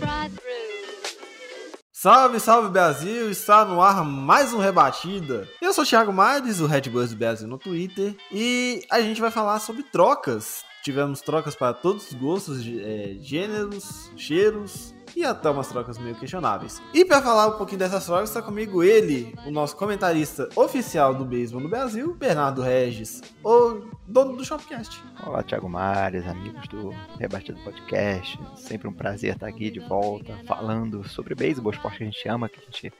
right through. Salve, salve Brasil! Está no ar mais um Rebatida. Eu sou o Thiago Mares, o Red Bulls do Brasil no Twitter, e a gente vai falar sobre trocas. Tivemos trocas para todos os gostos, é, gêneros, cheiros e até umas trocas meio questionáveis. E para falar um pouquinho dessas trocas, está comigo ele, o nosso comentarista oficial do beisebol no Brasil, Bernardo Regis, o dono do Shopcast. Olá, Thiago Mares, amigos do Rebatido Podcast. Sempre um prazer estar aqui de volta, falando sobre beisebol, esporte que a gente ama, que a gente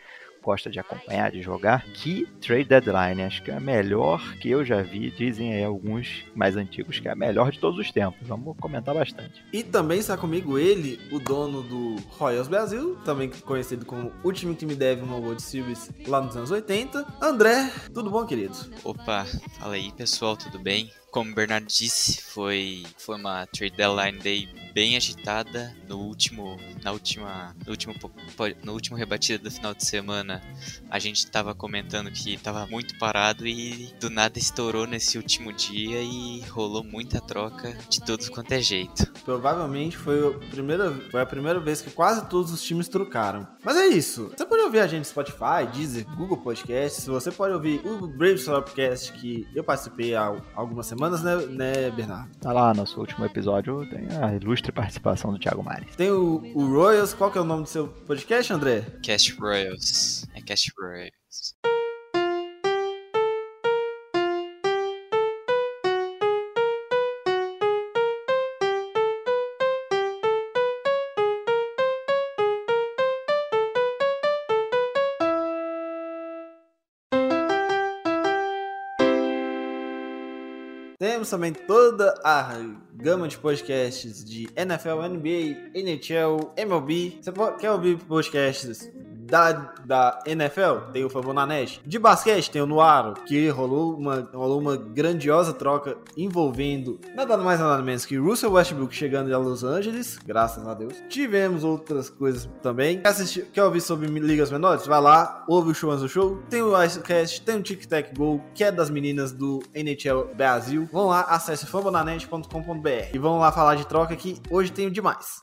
gosta de acompanhar, de jogar. Que trade deadline, acho que é a melhor que eu já vi. Dizem aí alguns mais antigos que é a melhor de todos os tempos. Vamos comentar bastante. E também está comigo ele, o dono do Royals Brasil, também conhecido como o time que me deve uma World Series lá nos anos 80. André, tudo bom, querido? Opa, fala aí pessoal, tudo bem? Como o Bernardo disse, foi, foi uma trade deadline day bem agitada no último na última no último no último rebatida do final de semana. A gente tava comentando que tava muito parado e do nada estourou nesse último dia e rolou muita troca de tudo quanto é jeito. Provavelmente foi a primeira, foi a primeira vez que quase todos os times trocaram. Mas é isso. Você pode ouvir a gente no Spotify, Deezer, Google Podcasts. Você pode ouvir o Brave Podcast que eu participei há algumas semanas, né, né Bernardo? Tá lá, nosso último episódio tem a ilustre participação do Thiago Mares. Tem o, o Royals. Qual que é o nome do seu podcast, André? Cast Royals. É Cast Royals. Também toda a gama de podcasts de NFL, NBA, NHL, MLB. Você quer ouvir podcasts da, da NFL? Tem o Favor na Net. De basquete tem o Noaro, que rolou uma, rolou uma grandiosa troca envolvendo nada mais nada menos que Russell Westbrook chegando a Los Angeles, graças a Deus. Tivemos outras coisas também. Quer, assistir, quer ouvir sobre ligas menores? Vai lá, ouve o Show do Show. Tem o Icecast, tem o Tic Tac Go, que é das meninas do NHL Brasil. Vão lá, acesse fambonanet.com.br e vão lá falar de troca que hoje tenho demais.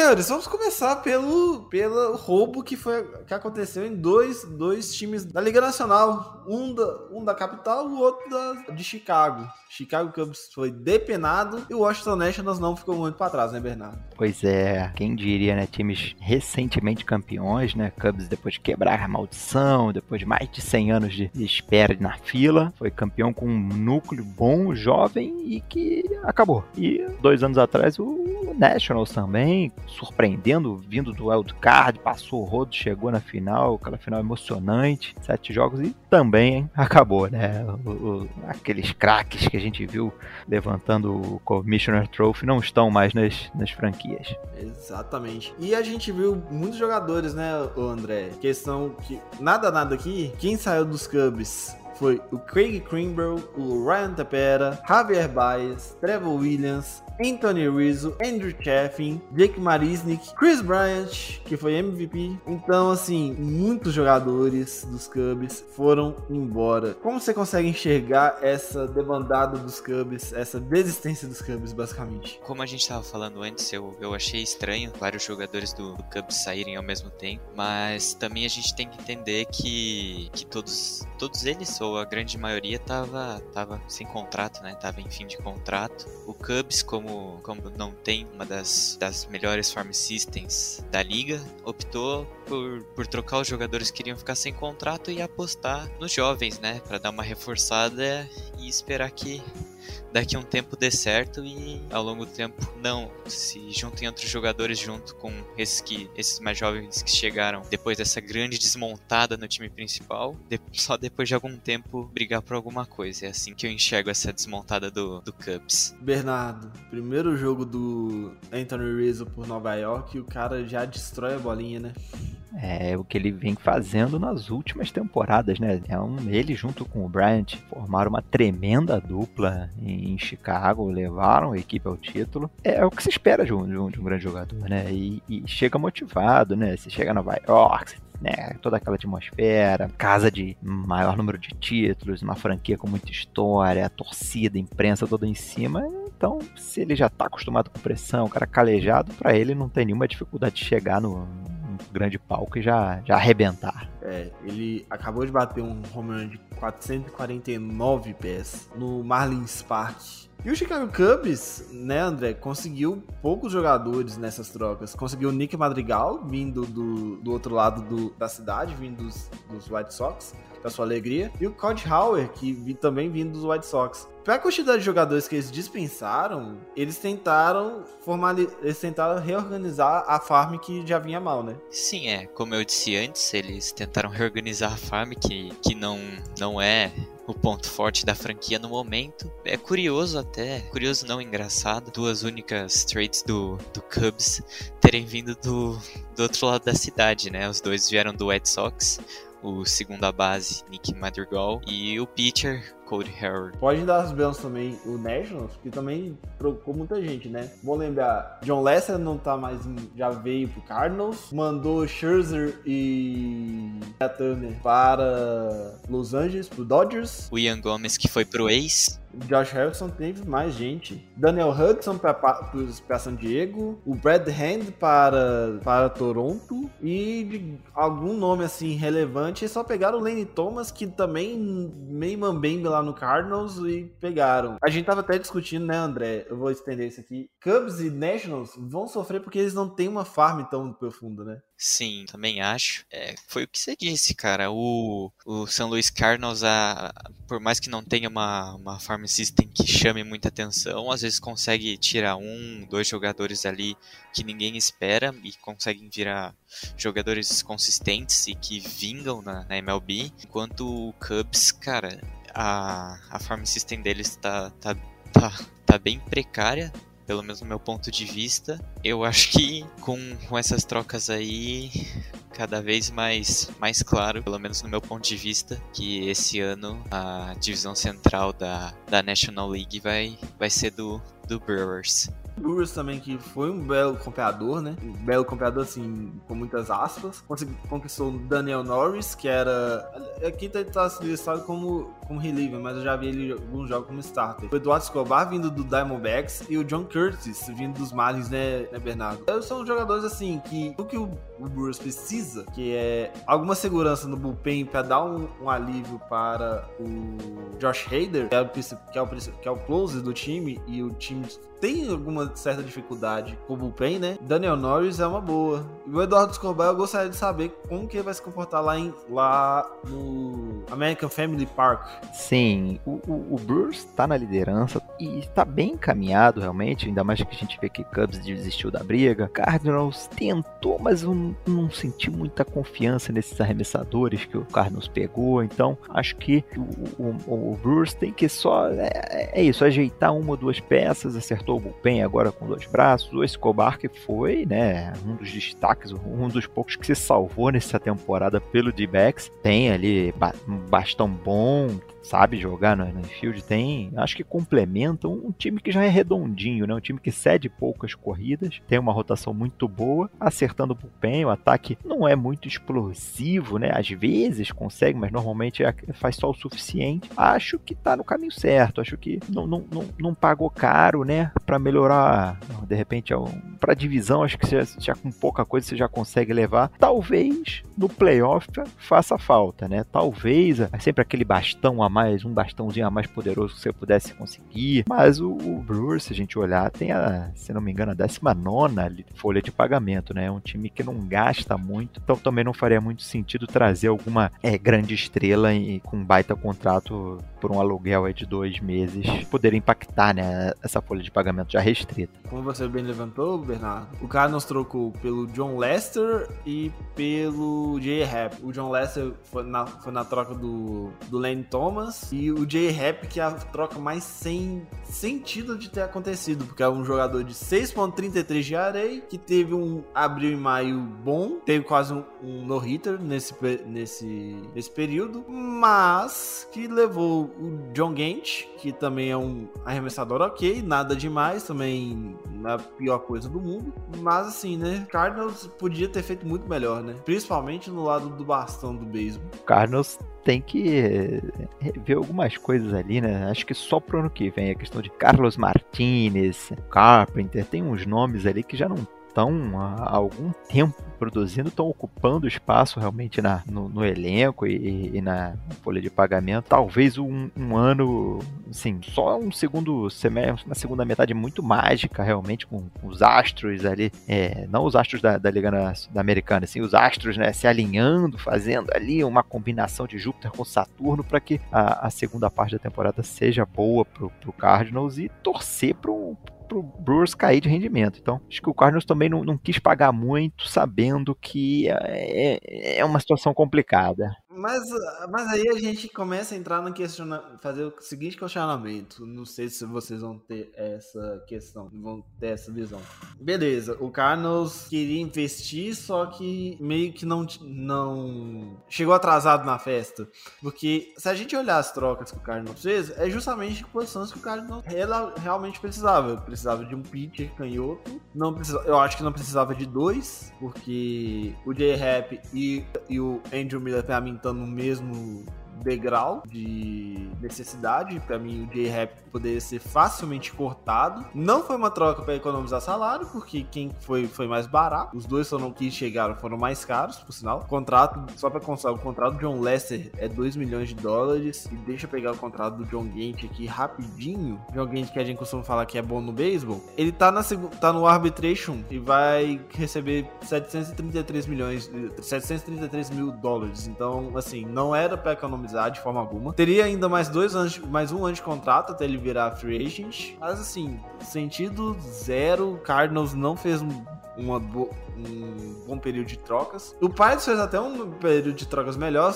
Senhores, vamos começar pelo, pelo roubo que, foi, que aconteceu em dois, dois times da Liga Nacional. Um da, um da capital, o outro da, de Chicago. Chicago Cubs foi depenado e o Washington Nationals não ficou muito para trás, né, Bernardo? Pois é, quem diria, né? Times recentemente campeões, né? Cubs depois de quebrar a maldição, depois de mais de 100 anos de espera na fila, foi campeão com um núcleo bom, jovem e que acabou. E dois anos atrás o Nationals também, surpreendendo, vindo do wild card, passou o rodo, chegou na final, aquela final emocionante, sete jogos e também hein, acabou, né? O- o- aqueles craques que a gente viu levantando o Commissioner Trophy não estão mais nas, nas franquias. Exatamente. E a gente viu muitos jogadores, né, André? Questão que nada nada aqui. Quem saiu dos Cubs foi o Craig Kimbrell, o Ryan Tepera, Javier Baez, Trevor Williams, Anthony Rizzo, Andrew Chaffin, Jake Marisnik, Chris Bryant, que foi MVP. Então, assim, muitos jogadores dos Cubs foram embora. Como você consegue enxergar essa debandada dos Cubs, essa desistência dos Cubs, basicamente? Como a gente tava falando antes, eu, eu achei estranho vários jogadores do, do Cubs saírem ao mesmo tempo, mas também a gente tem que entender que, que todos, todos eles, ou a grande maioria tava, tava sem contrato, né? Tava em fim de contrato. O Cubs, como, como não tem uma das, das melhores farm systems da liga, optou por, por trocar os jogadores que iriam ficar sem contrato e apostar nos jovens, né? Para dar uma reforçada e esperar que daqui a um tempo dê certo e ao longo do tempo não se juntem outros jogadores junto com esses que esses mais jovens que chegaram depois dessa grande desmontada no time principal de, só depois de algum tempo brigar por alguma coisa. É assim que eu enxergo essa desmontada do, do Cubs. Bernardo primeiro jogo do Anthony Rizzo por Nova York o cara já destrói a bolinha né é o que ele vem fazendo nas últimas temporadas, né? É um, ele junto com o Bryant formaram uma tremenda dupla em Chicago, levaram a equipe ao título. É o que se espera de um, de um, de um grande jogador, né? E, e, chega motivado, né? Você chega a Nova York, né, toda aquela atmosfera, casa de maior número de títulos, uma franquia com muita história, torcida, imprensa toda em cima. Então, se ele já tá acostumado com pressão, cara calejado, para ele não tem nenhuma dificuldade de chegar no, grande palco e já, já arrebentar. É, ele acabou de bater um home run de 449 pés no Marlins Park. E o Chicago Cubs, né, André, conseguiu poucos jogadores nessas trocas. Conseguiu o Nick Madrigal, vindo do, do outro lado do, da cidade, vindo dos, dos White Sox para sua alegria, e o Cody Hauer, que vi, também vindo dos White Sox. Para a quantidade de jogadores que eles dispensaram, eles tentaram formali... eles tentaram reorganizar a farm que já vinha mal, né? Sim, é. Como eu disse antes, eles tentaram reorganizar a farm que, que não, não é o ponto forte da franquia no momento. É curioso até, curioso não engraçado, duas únicas trades do, do Cubs terem vindo do, do outro lado da cidade, né? Os dois vieram do White Sox o segunda base, Nick Madrigal, e o pitcher, Cody Howard. Pode dar as bênçãos também o Nationals, que também trocou muita gente, né? Vou lembrar, John Lester não tá mais, em, já veio pro Cardinals, mandou Scherzer e Turner para Los Angeles, pro Dodgers. O Ian Gomes que foi pro Ace. Josh Harrison teve mais gente. Daniel Hudson para San Diego. O Brad Hand para, para Toronto. E de algum nome assim relevante, só pegaram o Lane Thomas, que também meio mambembe lá no Cardinals, e pegaram. A gente tava até discutindo, né, André? Eu vou estender isso aqui. Cubs e Nationals vão sofrer porque eles não têm uma farm tão profunda, né? Sim, também acho. É, foi o que você disse, cara. O, o São Luís Cardinals, a, por mais que não tenha uma, uma farm system que chame muita atenção, às vezes consegue tirar um, dois jogadores ali que ninguém espera e conseguem virar jogadores consistentes e que vingam na, na MLB. Enquanto o Cubs, cara, a, a farm system deles tá, tá, tá, tá bem precária pelo menos no meu ponto de vista. Eu acho que com, com essas trocas aí, cada vez mais, mais claro, pelo menos no meu ponto de vista, que esse ano a divisão central da, da National League vai, vai ser do, do Brewers. Brewers também, que foi um belo campeador, né? Um belo campeador, assim, com muitas aspas. Conquistou o Daniel Norris, que era. Aqui tá, tá listado como, como reliever, mas eu já vi ele em alguns jogos como starter. O Eduardo Escobar vindo do Diamondbacks e o John Curtis vindo dos Marlins, né, né Bernardo? Eles são jogadores, assim, que o que o, o Brewers precisa, que é alguma segurança no bullpen para dar um, um, alívio para o Josh Hader, que é o, que é o, que é o closer do time, e o time tem alguma certa dificuldade com o bullpen, né? Daniel Norris é uma boa. E o Eduardo Escobar, eu gostaria de saber como que ele vai se comportar lá, em, lá no American Family Park. Sim, o, o, o Bruce tá na liderança e está bem encaminhado realmente, ainda mais que a gente vê que Cubs desistiu da briga. Cardinals tentou, mas eu não senti muita confiança nesses arremessadores que o Cardinals pegou, então acho que o, o, o Bruce tem que só, é, é isso, ajeitar uma ou duas peças, acertou o bullpen agora com dois braços. O Escobar que foi, né, um dos destaques, um dos poucos que se salvou nessa temporada pelo D-backs. Tem ali um bastão bom, sabe jogar no, no tem, acho que complementa um, time que já é redondinho, né? Um time que cede poucas corridas, tem uma rotação muito boa, acertando o bullpen, o ataque não é muito explosivo, né? Às vezes consegue, mas normalmente é, faz só o suficiente. Acho que tá no caminho certo, acho que não, não, não, não pagou caro, né? Para melhorar, de repente, para divisão, acho que já, já com pouca coisa você já consegue levar. Talvez no playoff faça falta, né? Talvez é sempre aquele bastão mais, um bastãozinho a mais poderoso que você pudesse conseguir. Mas o, o Brewers, se a gente olhar, tem a, se não me engano, a 19 folha de pagamento, né? É um time que não gasta muito, então também não faria muito sentido trazer alguma é, grande estrela e, com um baita contrato por um aluguel de dois meses, poder impactar, né? Essa folha de pagamento já restrita. Como você bem levantou, Bernardo, o Cardinals trocou pelo John Lester e pelo Jay Happ. O John Lester foi na, foi na troca do, do Lane Thomas e o Jay Happ, que é a troca mais sem sentido de ter acontecido, porque é um jogador de 6.33 de areia, que teve um abril e maio bom, teve quase um, um no-hitter nesse, nesse, nesse período, mas que levou o John Gant, que também é um arremessador ok, nada demais, também na pior coisa do mundo, mas assim, né, Cardinals podia ter feito muito melhor, né, principalmente no lado do bastão do beisebol. Cardinals tem que ver algumas coisas ali, né? Acho que só pro ano que vem, a questão de Carlos Martinez, Carpenter, tem uns nomes ali que já não estão há algum tempo produzindo, estão ocupando espaço realmente na, no, no elenco e, e, na folha de pagamento. Talvez um, um, ano, assim, só um segundo semestre, uma segunda metade muito mágica, realmente, com, os astros ali, é, não os astros da, da Liga na, da Americana, assim, os astros né, se alinhando, fazendo ali uma combinação de Júpiter com Saturno para que a, a, segunda parte da temporada seja boa pro, pro Cardinals e torcer para um pro Brewers cair de rendimento. Então, acho que o Cardinals também não, não quis pagar muito, sabendo que é, é, é uma situação complicada. Mas, mas aí a gente começa a entrar no questionamento, fazer o seguinte questionamento. Não sei se vocês vão ter essa questão, vão ter essa visão. Beleza, o Cardinals queria investir, só que meio que não, não chegou atrasado na festa. Porque se a gente olhar as trocas que o Cardinals fez, é justamente posições que o Cardinals realmente precisava. Precisava de um pitcher canhoto, não precisava, eu acho que não precisava de dois, porque o J-Rap e, e o Andrew Miller, pra mim, estão no mesmo degrau de necessidade. Para mim, o J-Rap poderia ser facilmente cortado. Não foi uma troca para economizar salário, porque quem foi foi mais barato. Os dois foram que chegaram foram mais caros, por sinal. O contrato, só para constar, o contrato do John Lester é 2 milhões de dólares. E deixa eu pegar o contrato do John Gant aqui rapidinho. John Gant, que a gente costuma falar que é bom no beisebol. Ele tá, na, tá no arbitration e vai receber 733 milhões, 733 mil dólares. Então, assim, não era para economizar de forma alguma. Teria ainda mais dois anos, mais um ano de contrato até ele virar free agent. Mas assim, sentido zero. Cardinals não fez uma bo um bom período de trocas. O Pirates fez até um período de trocas melhor,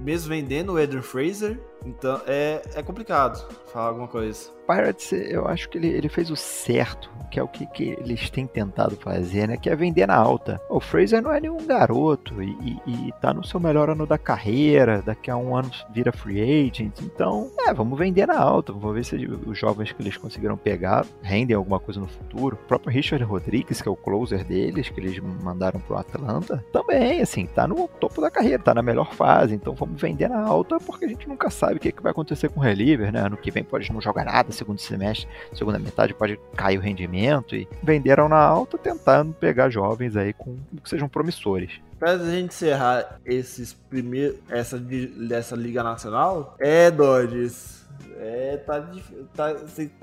mesmo vendendo o Eden Fraser. Então é, é complicado falar alguma coisa. Pirates, eu acho que ele, ele fez o certo, que é o que, que eles têm tentado fazer, né? Que é vender na alta. O Fraser não é nenhum garoto e, e, e tá no seu melhor ano da carreira, daqui a um ano vira free agent. Então, é, vamos vender na alta, vamos ver se os jovens que eles conseguiram pegar rendem alguma coisa no futuro. O próprio Richard Rodrigues, que é o closer deles, que eles mandaram pro Atlanta, também, assim, tá no topo da carreira, tá na melhor fase. Então vamos vender na alta porque a gente nunca sabe o que, que vai acontecer com o reliever, né? Ano que vem pode não jogar nada, segundo semestre, segunda metade pode cair o rendimento e venderam na alta tentando pegar jovens aí com que sejam promissores. Pra gente encerrar esses primeiros essa dessa liga nacional, é Dodgers é, tá, tá,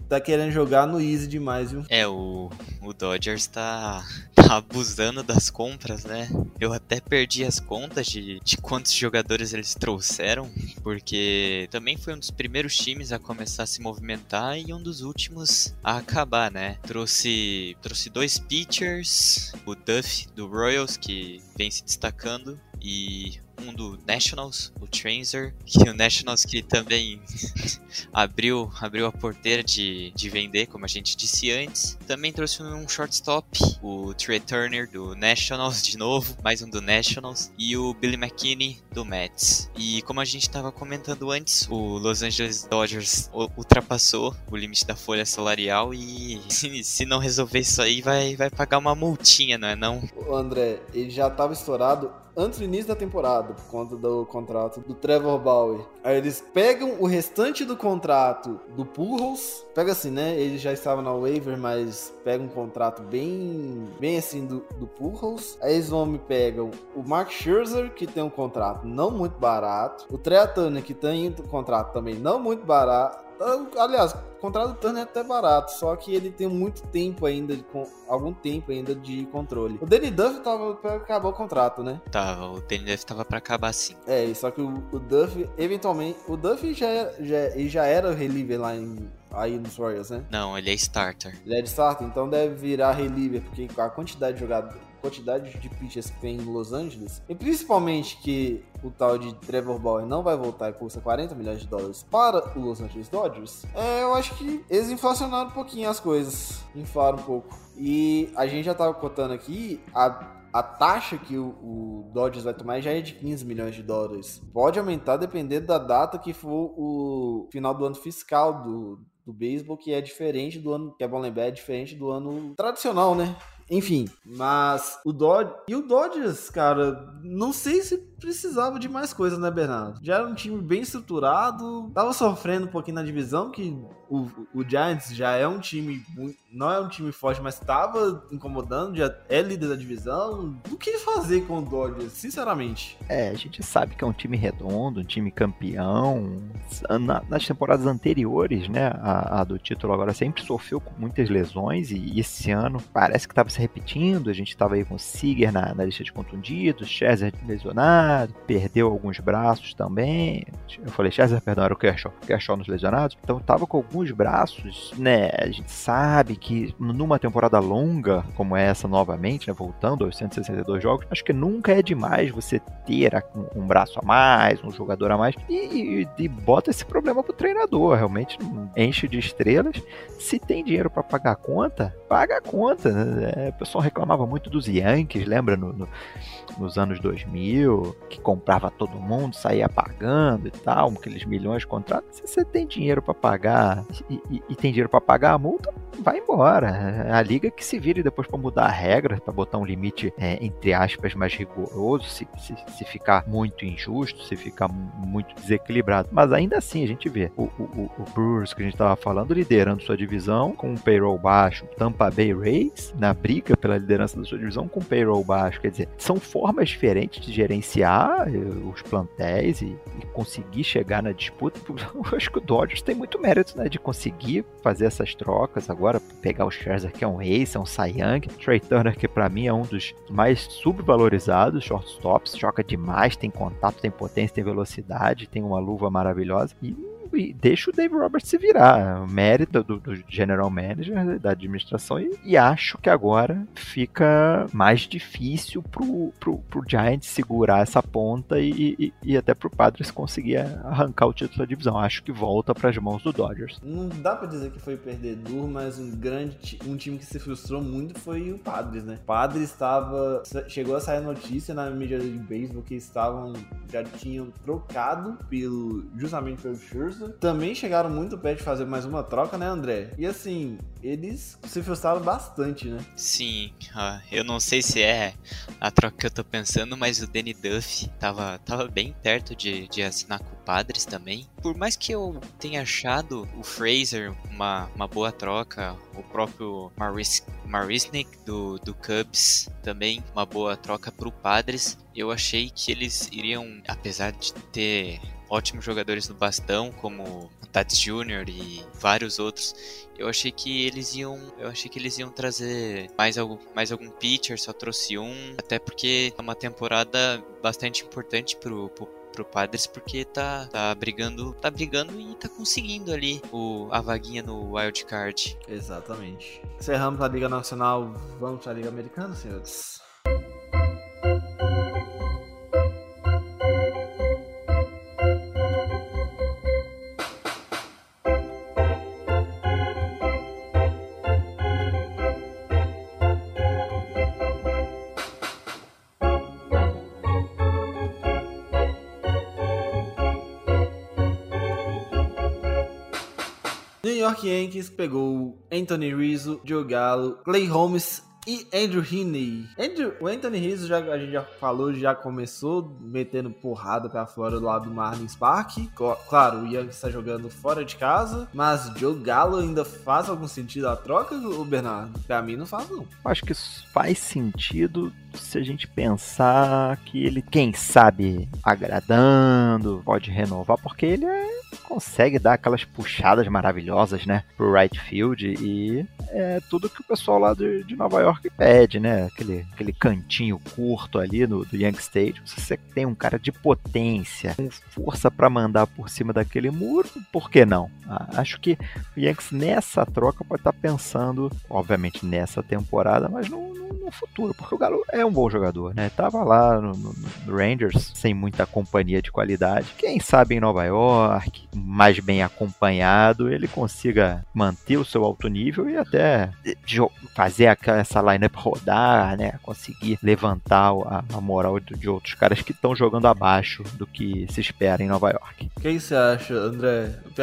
tá querendo jogar no easy demais, viu? É, o, o Dodgers tá, tá abusando das compras, né? Eu até perdi as contas de, de quantos jogadores eles trouxeram, porque também foi um dos primeiros times a começar a se movimentar e um dos últimos a acabar, né? Trouxe, trouxe dois pitchers, o Duff do Royals, que vem se destacando, e um do Nationals, o Transer, que o Nationals que também abriu, abriu a porteira de, de vender, como a gente disse antes. Também trouxe um shortstop, o Trey Turner do Nationals de novo, mais um do Nationals, e o Billy McKinney do Mets. E como a gente estava comentando antes, o Los Angeles Dodgers ultrapassou o limite da folha salarial e se, se não resolver isso aí vai, vai pagar uma multinha, não é não? André, ele já estava estourado antes do início da temporada, por conta do contrato do Trevor Bauer. Aí eles pegam o restante do contrato do Pujols, pega assim, né? Ele já estava na waiver, mas pega um contrato bem, bem assim do, do Pujols. Aí eles vão me pegam o Mark Scherzer, que tem um contrato não muito barato, o Turner, que tem um contrato também não muito barato, Aliás, o contrato do Turner é até barato, só que ele tem muito tempo ainda, com algum tempo ainda de controle. O Danny Duff tava pra acabar o contrato, né? Tava, o Danny Duff tava pra acabar sim. É, só que o, o Duff, eventualmente, o Duff já, já, ele já era reliever lá em aí nos Royals, né? Não, ele é starter. Ele é de starter, então deve virar reliever, porque a quantidade de jogadores quantidade de pitchers que tem em Los Angeles, e principalmente que o tal de Trevor Bauer não vai voltar e custa 40 milhões de dólares para o Los Angeles Dodgers, é, eu acho que eles inflacionaram um pouquinho as coisas, inflaram um pouco. E a gente já tava contando aqui a a taxa que o, o, Dodgers vai tomar já é de 15 milhões de dólares. Pode aumentar dependendo da data que for o final do ano fiscal do, do beisebol, que é diferente do ano, que é bom lembrar, é diferente do ano tradicional, né? Enfim, mas o Dodgers. E o Dodgers, cara, não sei se precisava de mais coisas, né, Bernardo? Já era um time bem estruturado, tava sofrendo um pouquinho na divisão, que o, o Giants já é um time, não é um time forte, mas tava incomodando, já é líder da divisão. O que fazer com o Dodgers, sinceramente? É, a gente sabe que é um time redondo, um time campeão. Na, nas temporadas anteriores, né, a, a, do título agora sempre sofreu com muitas lesões e esse ano parece que tava se repetindo. A gente tava aí com o Seager na, na lista de contundidos, Chester lesionado, lesionado, perdeu alguns braços também. Eu falei, César, perdão, era o Kershaw, Kershaw nos lesionados. Então tava com alguns braços, né? A gente sabe que numa temporada longa, como essa novamente, né? Voltando aos 162 jogos, acho que nunca é demais você ter um, braço a mais, um jogador a mais, e, e, e bota esse problema pro treinador. Realmente enche de estrelas. Se tem dinheiro para pagar a conta, paga a conta. É, o pessoal reclamava muito dos Yankees, lembra? No, no, nos anos 2000, que comprava todo mundo, saía pagando e tal, aqueles milhões de contratos. Se você tem dinheiro para pagar e, e, e, tem dinheiro para pagar a multa, vai embora. A liga que se vire depois para mudar a regra, para botar um limite, é, entre aspas, mais rigoroso, se, se, se, ficar muito injusto, se ficar muito desequilibrado. Mas ainda assim, a gente vê o, o, o Brewers que a gente estava falando liderando sua divisão com um payroll baixo, Tampa Bay Rays na briga pela liderança da sua divisão com um payroll baixo. Quer dizer, são formas diferentes de gerenciar eh, os plantéis e, e conseguir chegar na disputa. Eu acho que o Dodgers tem muito mérito né, de conseguir fazer essas trocas agora, pegar o Scherzer que é um ace, é um Cy Young, Trey Turner que para mim é um dos mais subvalorizados shortstops, joga demais, tem contato, tem potência, tem velocidade, tem uma luva maravilhosa e e deixa o Dave Roberts se virar. Mérito do, do general manager, da administração, e, e, acho que agora fica mais difícil pro, pro, pro Giants segurar essa ponta e, e, e até pro Padres conseguir arrancar o título da divisão. Acho que volta para as mãos do Dodgers. Não dá para dizer que foi perdedor, mas um grande um time que se frustrou muito foi o Padres, né? O Padres estava chegou a sair notícia na mídia de beisebol que estavam já tinham trocado pelo justamente pelo Scherzer também chegaram muito perto de fazer mais uma troca, né, André? E assim, eles se frustraram bastante, né? Sim, eu não sei se é a troca que eu tô pensando, mas o Danny Duff tava, tava bem perto de, de assinar com o Padres também. Por mais que eu tenha achado o Fraser uma, uma boa troca, o próprio Maris, Marisnik do, do Cubs também uma boa troca pro Padres, eu achei que eles iriam, apesar de ter ótimos jogadores no bastão, como Tatis Jr. e vários outros. Eu achei que eles iam, eu achei que eles iam trazer mais algum, mais algum pitcher, só trouxe um, até porque é uma temporada bastante importante pro, pro pro Padres porque tá, tá brigando, tá brigando e tá conseguindo ali o, a vaguinha no wild card. Exatamente. Encerramos a Liga Nacional, vamos para a Liga Americana, senhores. Yankees pegou Anthony Rizzo, Joe Gallo, Clay Holmes e Andrew Heaney. Andrew, o Anthony Rizzo, já, a gente já falou, já começou metendo porrada pra fora do lado do Marlins Park. Claro, o Yankees está jogando fora de casa, mas Joe Gallo ainda faz algum sentido a troca, o Bernardo? Pra mim não faz, não. Acho que faz sentido se a gente pensar que ele, quem sabe, agradando, pode renovar, porque ele é, consegue dar aquelas puxadas maravilhosas, né, pro right field e é tudo que o pessoal lá de, de Nova York pede, né, aquele, aquele cantinho curto ali no do Yankee Stadium. Se você tem um cara de potência, com força para mandar por cima daquele muro, por que não? Ah, acho que o Yankees nessa troca pode estar tá pensando, obviamente nessa temporada, mas no, no, no futuro, porque o Galo é um bom jogador, né? Tava lá no, no, no, Rangers sem muita companhia de qualidade. Quem sabe em Nova York, mais bem acompanhado, ele consiga manter o seu alto nível e até fazer essa lineup rodar, né? Conseguir levantar a, a moral de, de outros caras que estão jogando abaixo do que se espera em Nova York. O que você acha, André? Porque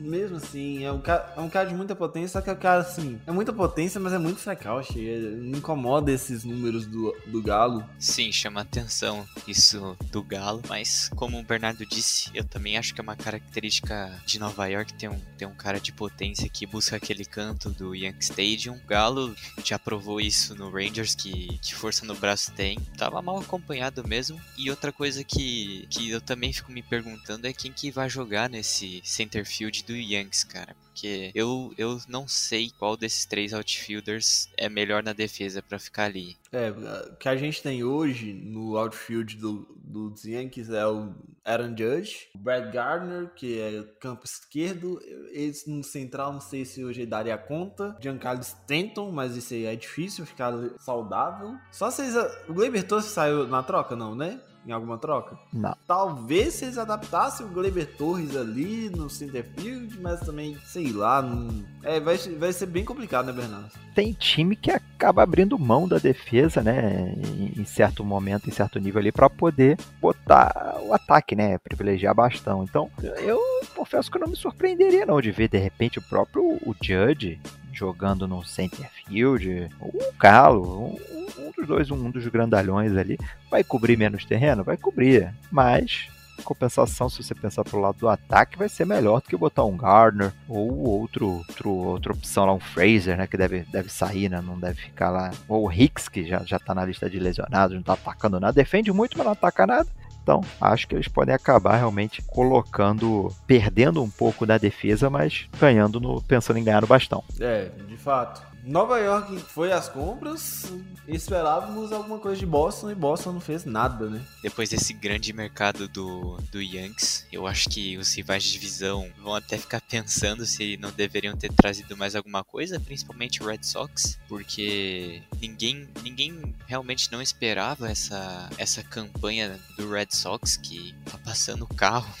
mesmo assim, é um, cara, é um cara de muita potência, só que é um cara assim, é muita potência, mas é muito frecaute. Me incomoda esses números do, do Galo. Sim, chama atenção isso do Galo, mas como o Bernardo disse, eu também acho que é uma característica de Nova York ter um, um cara de potência que busca aquele canto do Yankee Stadium. O Galo já provou isso no Rangers, que, que força no braço tem. Tava mal acompanhado mesmo. E outra coisa que, que eu também fico me perguntando é quem que vai jogar nesse center field do Yankees, cara. Porque eu, eu não sei qual desses três outfielders é melhor na defesa para ficar ali. É, o que a gente tem hoje no outfield do, dos Yankees é o Aaron Judge, o Brad Gardner, que é campo esquerdo, esse no central não sei se hoje daria conta, Giancarlo Stanton, mas isso aí é difícil ficar saudável. Só se o Gleyber Torres saiu na troca, não, né? Em alguma troca? Não. Talvez se eles adaptassem o Gleber Torres ali no center field, mas também, sei lá, não... é, vai, vai ser bem complicado, né, Bernardo? Tem time que acaba abrindo mão da defesa, né, em, certo momento, em certo nível ali, para poder botar o ataque, né, privilegiar bastão. Então, eu confesso que eu não me surpreenderia não de ver, de repente, o próprio o Judge jogando no center field, o Galo, um, um dos dois, um dos grandalhões ali, vai cobrir menos terreno? Vai cobrir, mas compensação, se você pensar pro lado do ataque, vai ser melhor do que botar um Gardner ou outro, outro outra opção lá, um Fraser, né, que deve, deve sair, né, não deve ficar lá, ou o Hicks, que já, já tá na lista de lesionados, não tá atacando nada, defende muito, mas não ataca nada. Então, acho que eles podem acabar realmente colocando, perdendo um pouco da defesa, mas ganhando no, pensando em ganhar no bastão. É, de fato. Nova York foi às compras, esperávamos alguma coisa de Boston e Boston não fez nada, né? Depois desse grande mercado do, do Yankees, eu acho que os rivais de divisão vão até ficar pensando se não deveriam ter trazido mais alguma coisa, principalmente o Red Sox, porque ninguém, ninguém realmente não esperava essa, essa campanha do Red Sox que tá passando o carro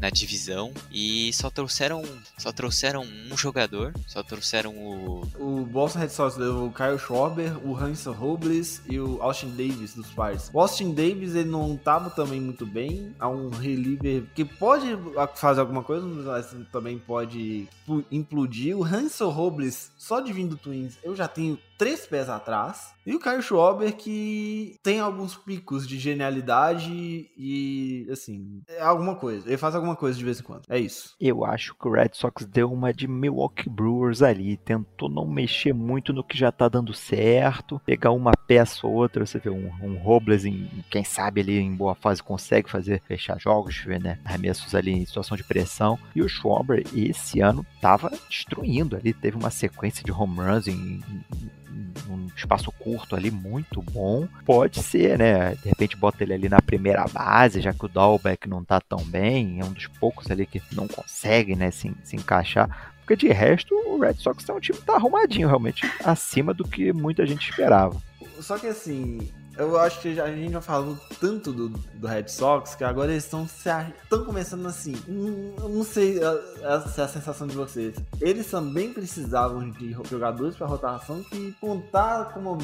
na divisão e só trouxeram só trouxeram um jogador, só trouxeram o o Boston Red Sox levou o Kyle Schwarber, o Hanson Robles e o Austin Davis dos Pirates. O Austin Davis ele não tava também muito bem, há um reliever que pode fazer alguma coisa, mas também pode implodir. O Hanson Robles só de vindo do Twins, eu já tenho três pés atrás. E o Kyle Schwarber que tem alguns picos de genialidade e, assim, é alguma coisa. Ele faz alguma coisa de vez em quando. É isso. Eu acho que o Red Sox deu uma de Milwaukee Brewers ali. Tentou não mexer muito no que já tá dando certo. Pegar uma peça ou outra. Você vê um, um Robles, em, quem sabe ali em boa fase consegue fazer fechar jogos, ver, né? Arremessos ali em situação de pressão. E o Schwarber esse ano tava destruindo ali. Teve uma sequência de home runs em, em um espaço curto ali muito bom. Pode ser, né? De repente bota ele ali na primeira base, já que o Dalbeck não tá tão bem. É um dos poucos ali que não consegue, né, se, se encaixar. Porque de resto, o Red Sox é um time que tá arrumadinho, realmente, acima do que muita gente esperava. Só que assim, Eu acho que a gente já falou tanto do, do Red Sox que agora eles estão estão começando assim. Hum, eu não sei essa é a sensação de vocês. Eles também precisavam de jogadores para rotação que contar com, uma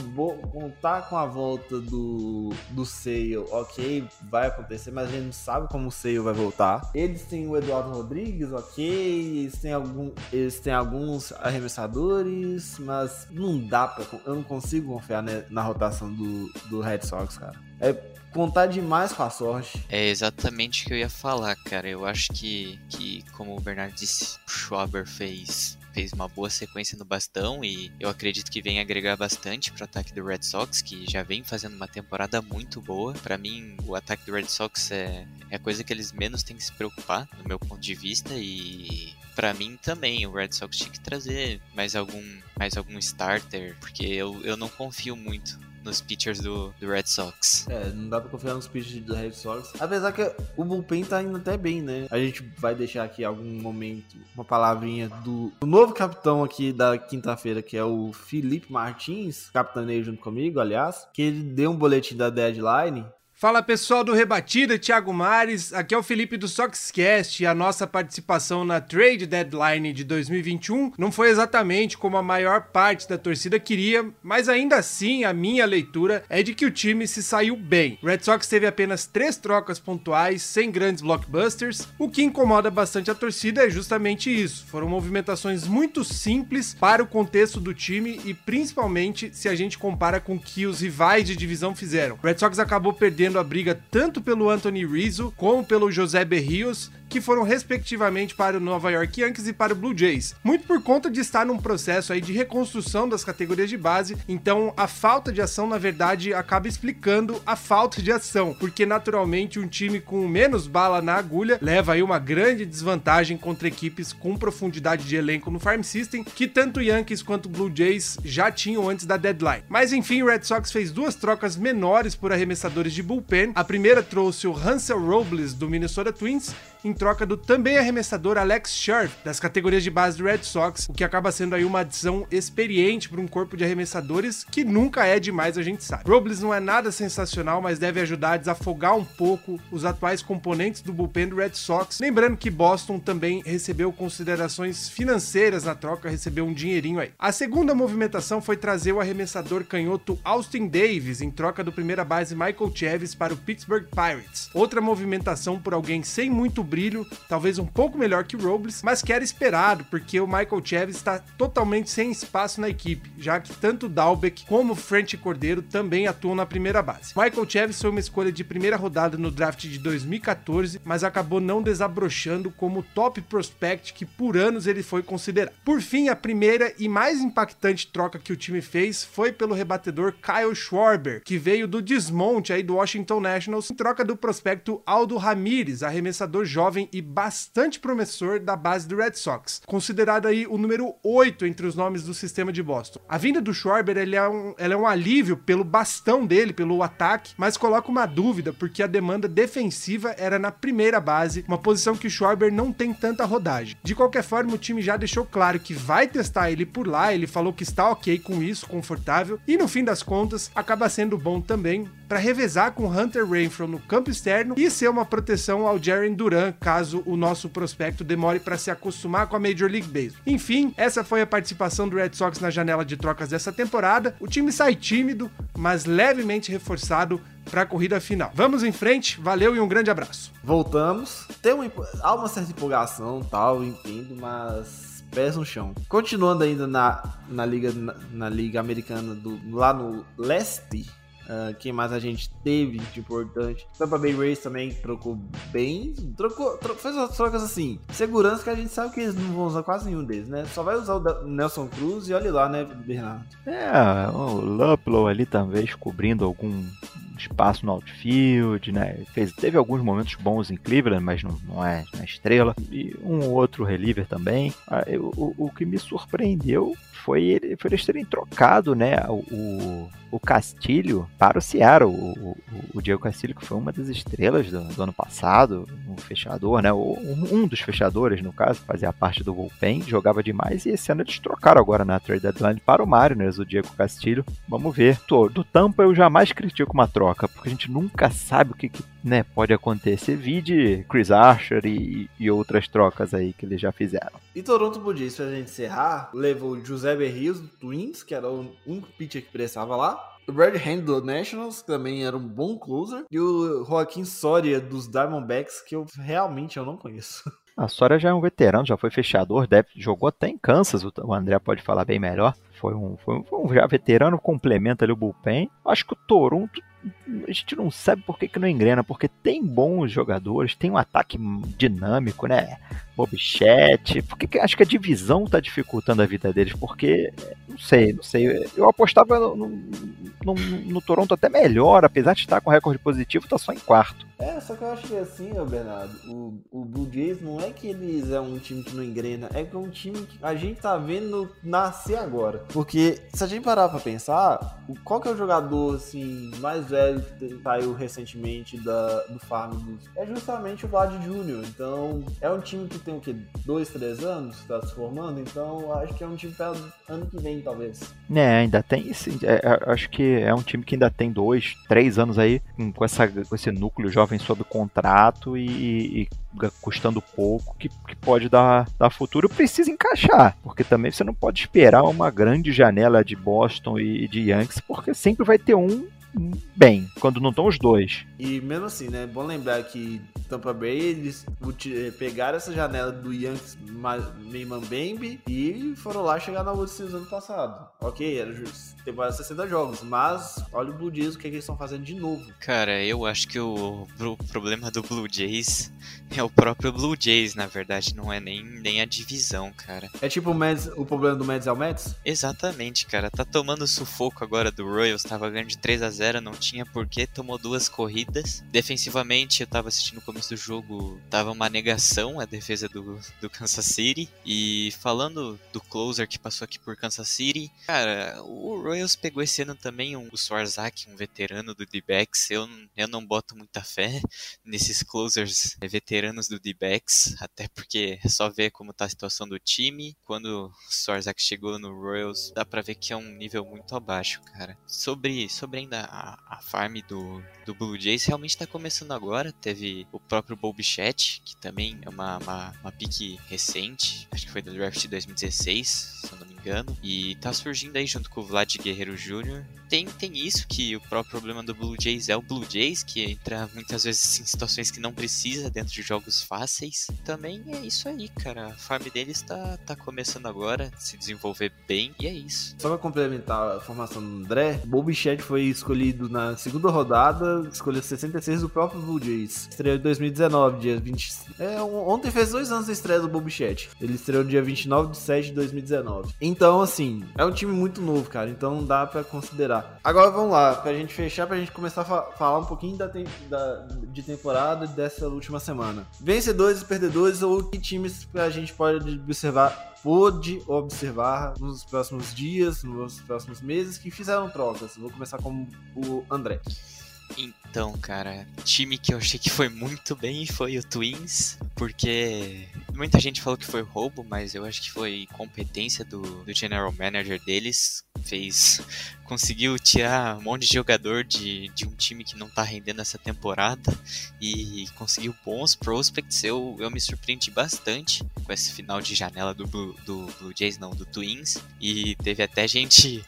contar com a volta do, do Sale, ok, vai acontecer, mas a gente não sabe como o Sale vai voltar. Eles têm o Eduardo Rodrigues, ok, eles têm, algum, eles têm alguns arremessadores, mas não dá pra. Eu não consigo confiar na rotação do, do Red Sox, cara. É contar demais com a sorte. É exatamente o que eu ia falar, cara. Eu acho que, que como o Bernardo disse, o Schwaber fez fez uma boa sequência no bastão e eu acredito que vem agregar bastante para o ataque do Red Sox, que já vem fazendo uma temporada muito boa. Para mim, o ataque do Red Sox é, é a coisa que eles menos têm que se preocupar, do meu ponto de vista, e para mim também o Red Sox tinha que trazer mais algum mais algum starter, porque eu, eu não confio muito nos pitchers do, do Red Sox. É, não dá pra confiar nos pitchers do Red Sox. Apesar que o bullpen tá indo até bem, né? A gente vai deixar aqui algum momento uma palavrinha do, do novo capitão aqui da quinta-feira, que é o Felipe Martins, capitaneio junto comigo, aliás, que ele deu um boletim da deadline Fala pessoal do Rebatida, Thiago Mares, aqui é o Felipe do Soxcast e a nossa participação na Trade Deadline de 2021 não foi exatamente como a maior parte da torcida queria, mas ainda assim a minha leitura é de que o time se saiu bem. O Red Sox teve apenas três trocas pontuais, sem grandes blockbusters, o que incomoda bastante a torcida é justamente isso. Foram movimentações muito simples para o contexto do time e principalmente se a gente compara com o que os rivais de divisão fizeram. O Red Sox acabou perdendo a briga tanto pelo Anthony Rizzo como pelo José Berrios, que foram respectivamente para o Nova York Yankees e para o Blue Jays. Muito por conta de estar num processo aí de reconstrução das categorias de base, então a falta de ação na verdade acaba explicando a falta de ação, porque naturalmente um time com menos bala na agulha leva aí uma grande desvantagem contra equipes com profundidade de elenco no farm system, que tanto Yankees quanto Blue Jays já tinham antes da deadline. Mas enfim, o Red Sox fez duas trocas menores por arremessadores de bullpen. A primeira trouxe o Hansel Robles do Minnesota Twins em troca do também arremessador Alex Scherf, das categorias de base do Red Sox, o que acaba sendo aí uma adição experiente para um corpo de arremessadores que nunca é demais, a gente sabe. Robles não é nada sensacional, mas deve ajudar a desafogar um pouco os atuais componentes do bullpen do Red Sox. Lembrando que Boston também recebeu considerações financeiras na troca, recebeu um dinheirinho aí. A segunda movimentação foi trazer o arremessador canhoto Austin Davis em troca do primeira base Michael Chavis para o Pittsburgh Pirates. Outra movimentação por alguém sem muito brilho, talvez um pouco melhor que o Robles, mas que era esperado, porque o Michael Chavis está totalmente sem espaço na equipe, já que tanto Dalbeck como French Cordeiro também atuam na primeira base. Michael Chavis foi uma escolha de primeira rodada no draft de 2014, mas acabou não desabrochando como top prospect que por anos ele foi considerado. Por fim, a primeira e mais impactante troca que o time fez foi pelo rebatedor Kyle Schwarber, que veio do desmonte aí do Washington Nationals em troca do prospecto Aldo Ramírez, arremessador jovem jovem e bastante promissor da base do Red Sox, considerado aí o número 8 entre os nomes do sistema de Boston. A vinda do Schwarber ele é, um, é um alívio pelo bastão dele, pelo ataque, mas coloca uma dúvida porque a demanda defensiva era na primeira base, uma posição que o Schwarber não tem tanta rodagem. De qualquer forma, o time já deixou claro que vai testar ele por lá, ele falou que está ok com isso, confortável, e no fim das contas acaba sendo bom também para revezar com Hunter Renfro no campo externo e ser uma proteção ao Jaren Duran caso o nosso prospecto demore para se acostumar com a Major League Baseball. Enfim, essa foi a participação do Red Sox na janela de trocas dessa temporada. O time sai tímido, mas levemente reforçado para a corrida final. Vamos em frente, valeu e um grande abraço. Voltamos. Tem uma, há uma certa empolgação, tal, entendo, mas pés no chão. Continuando ainda na, na liga na, na liga americana do lá no leste, Uh, quem mais a gente teve de importante? Tampa Bay Rays também trocou bem. Trocou, fez umas trocas assim. Segurança que a gente sabe que eles não vão usar quase nenhum deles, né? Só vai usar o Nelson Cruz e olha lá, né, Bernardo? É, o Luplow ali talvez cobrindo algum espaço no outfield, né? Fez, teve alguns momentos bons em Cleveland, mas não, não é na estrela. E um outro reliever também. Ah, eu, o, o que me surpreendeu foi, ele, foi eles terem trocado, né? O, o Castilho para o Seattle. O, o, o Diego Castilho, que foi uma das estrelas do, do ano passado, um fechador, né? Um, um, dos fechadores, no caso, fazia parte do bullpen, jogava demais e esse ano eles trocaram agora na trade deadline para o Mariners, o Diego Castilho. Vamos ver. Do Tampa eu jamais critico uma troca, porque a gente nunca sabe o que, que né, pode acontecer. Vide Chris Archer e, e, outras trocas aí que eles já fizeram. E Toronto Blue Jays, pra gente encerrar, levou o José Berrios do Twins, que era o único pitcher que prestava lá. O Brad Hand do Nationals, que também era um bom closer. E o Joaquim Soria dos Diamondbacks, que eu realmente eu não conheço. A Soria já é um veterano, já foi fechador, deve, jogou até em Kansas, o André pode falar bem melhor. Foi um, foi um, foi um já veterano, complementa ali o bullpen. Acho que o Toronto a gente não sabe por que, que não engrena, porque tem bons jogadores, tem um ataque dinâmico, né? Bobichet, porque que, acho que a divisão tá dificultando a vida deles, porque não sei, não sei. Eu apostava no, no, no, Toronto até melhor, apesar de estar com recorde positivo, tá só em quarto. É, só que eu acho que é assim, Bernardo, o, o Blue Jays não é que eles é um time que não engrena, é que é um time que a gente tá vendo nascer agora. Porque se a gente parar pra pensar, qual que é o jogador assim mais que saiu recentemente da, do Farm? É justamente o Vlad Jr. Então, é um time que tem o quê? Dois, três anos que tá se formando, então acho que é um time pra ano que vem, talvez. É, ainda tem sim. É, acho que é um time que ainda tem dois, três anos aí com, essa, com esse núcleo jovem sob contrato e, e custando pouco, que, que pode dar, dar futuro. Precisa encaixar, porque também você não pode esperar uma grande janela de Boston e de Yankees, porque sempre vai ter um bem, quando não estão os dois. E mesmo assim, né? É bom lembrar que Tampa Bay, eles pegaram essa janela do Yankees Meyman Bambi e foram lá chegar na World Series ano passado. Ok, era temporada 60 jogos, mas olha o Blue Jays, o que, é que eles estão fazendo de novo. Cara, eu acho que o, o problema do Blue Jays é o próprio Blue Jays, na verdade, não é nem, nem a divisão, cara. É tipo o, Mets, o problema do Mets é o Mets? Exatamente, cara. Tá tomando sufoco agora do Royals, tava ganhando de 3 a 0 não tinha porquê, tomou duas corridas. Defensivamente, eu tava assistindo o começo do jogo, tava uma negação a defesa do, do Kansas City. E falando do closer que passou aqui por Kansas City, cara, o Royals pegou esse ano também um, o Swarzak, um veterano do D-backs. Eu, eu não boto muita fé nesses closers veteranos do D-backs, até porque é só ver como tá a situação do time. Quando o Swarzak chegou no Royals, dá pra ver que é um nível muito abaixo, cara. Sobre, sobre ainda a, farm do, do Blue Jays realmente está começando agora. Teve o próprio Bobichette, que também é uma, uma, uma pique recente, acho que foi do draft de 2016, se eu não me engano. E tá surgindo aí junto com o Vlad Guerreiro Jr. Tem, tem isso que o próprio problema do Blue Jays é o Blue Jays, que entra muitas vezes em situações que não precisa dentro de jogos fáceis. Também é isso aí, cara. A farm deles tá, tá começando agora, se desenvolver bem, e é isso. Só pra complementar a formação do André, Bobichette foi escolhido na segunda rodada, escolha 66 do próprio Blue Jays. Estreou em 2019, dia 20. É, ontem fez dois anos da estreia do Bobichette. Ele estreou no dia 29 de 7 de 2019. Então, assim, é um time muito novo, cara. Então dá para considerar. Agora vamos lá, pra gente fechar, pra gente começar a fa falar um pouquinho da, te da, de temporada dessa última semana. Vencedores e perdedores ou que times a gente pode observar pôde observar nos próximos dias, nos próximos meses, que fizeram trocas. Vou começar com o André. Então, cara, time que eu achei que foi muito bem foi o Twins, porque muita gente falou que foi roubo, mas eu acho que foi competência do, do general manager deles. Fez. Conseguiu tirar um monte de jogador de, de um time que não tá rendendo essa temporada e conseguiu bons prospects. Eu, eu me surpreendi bastante com esse final de janela do Blue, do Blue Jays, não, do Twins. E teve até gente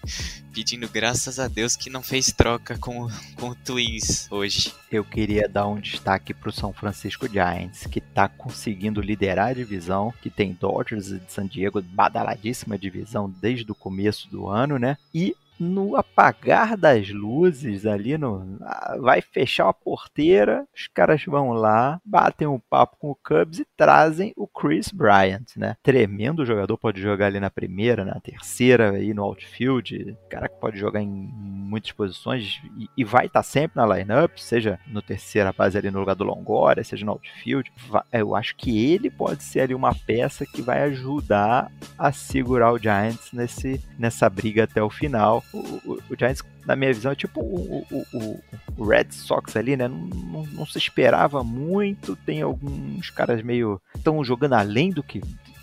pedindo graças a Deus que não fez troca com, com o Twins hoje. Eu queria dar um destaque para o São Francisco Giants, que está conseguindo liderar a divisão, que tem Dodgers de San Diego, badaladíssima divisão desde o começo do ano, né? E no apagar das luzes ali no vai fechar a porteira, os caras vão lá, batem um papo com o Cubs e trazem o Chris Bryant, né? Tremendo jogador, pode jogar ali na primeira, na terceira, aí no outfield, cara que pode jogar em muitas posições e, e vai estar tá sempre na lineup, seja no terceira base ali no lugar do Longoria, seja no outfield. Eu acho que ele pode ser ali uma peça que vai ajudar a segurar o Giants nesse, nessa briga até o final o, o, Giants, na minha visão, é tipo o, o, o Red Sox ali, né? Não, não, não, se esperava muito, tem alguns caras meio. estão jogando além do que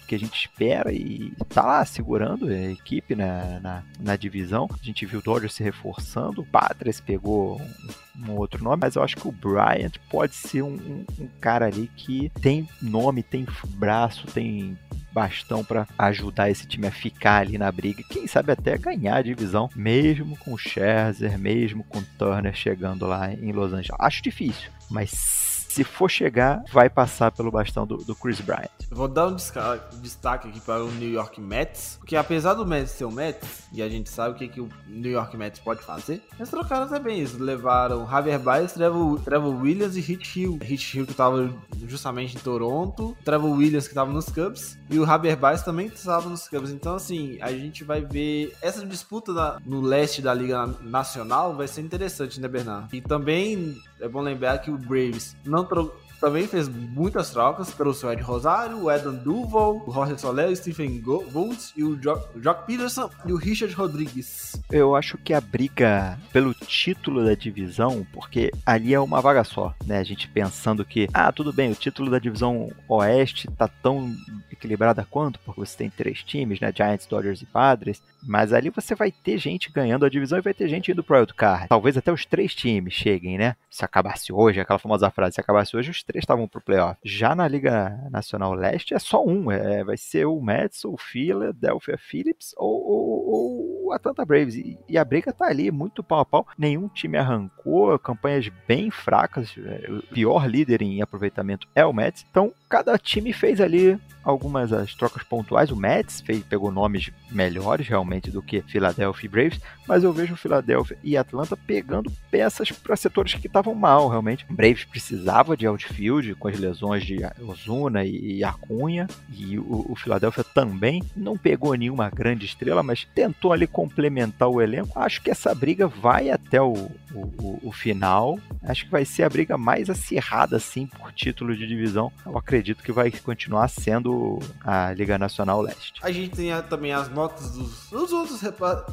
que a gente espera e tá lá segurando a equipe na, na, na divisão. A gente viu o Dodgers se reforçando, o Padres pegou um, um, outro nome, mas eu acho que o Bryant pode ser um, um, um cara ali que tem nome, tem braço, tem bastão para ajudar esse time a ficar ali na briga, quem sabe até ganhar a divisão, mesmo com o Scherzer, mesmo com o Turner chegando lá em Los Angeles. Acho difícil, mas se for chegar, vai passar pelo bastão do, do Chris Bryant. Vou dar um destaque aqui para o New York Mets, porque apesar do Mets ser o Mets, e a gente sabe o que, que o New York Mets pode fazer, eles trocaram também isso. Levaram Javier Baez, Trevor, Trevor Williams e Hit Hill. Hit Hill que estava justamente em Toronto, Trevor Williams que estava nos Cubs, e o Javier Baez também estava nos Cubs. Então, assim, a gente vai ver essa disputa da, no leste da Liga Nacional vai ser interessante, né, Bernardo? E também é bom lembrar que o Braves não trocou também fez muitas trocas pelo seu Ed Rosário, o Adam Duval, o Jorge Soler, o Stephen Golds e o Jock Peterson e o Richard Rodrigues. Eu acho que a briga pelo título da divisão, porque ali é uma vaga só, né? A gente pensando que, ah, tudo bem, o título da divisão oeste tá tão equilibrada quanto, porque você tem três times, né? Giants, Dodgers e Padres. Mas ali você vai ter gente ganhando a divisão e vai ter gente indo pro wildcard. Talvez até os três times cheguem, né? Se acabasse hoje, aquela famosa frase, se acabasse hoje, os três estavam pro playoff. Já na Liga Nacional Leste é só um, é, vai ser o Mets, o Philadelphia Phillips ou, ou, o Atlanta Braves. E, e, a briga tá ali, muito pau a pau. Nenhum time arrancou, campanhas bem fracas. É, o pior líder em aproveitamento é o Mets. Então, cada time fez ali algumas as trocas pontuais. O Mets fez, pegou nomes melhores realmente do que Philadelphia Braves, mas eu vejo Philadelphia e Atlanta pegando peças para setores que estavam mal realmente. O Braves precisava de outfield com as lesões de Ozuna e Acunha e o, o Philadelphia também não pegou nenhuma grande estrela, mas tentou ali complementar o elenco. Acho que essa briga vai até o, o, o final. Acho que vai ser a briga mais acirrada assim por título de divisão. Eu acredito que vai continuar sendo a Liga Nacional Leste. A gente tem também as notas dos, dos outros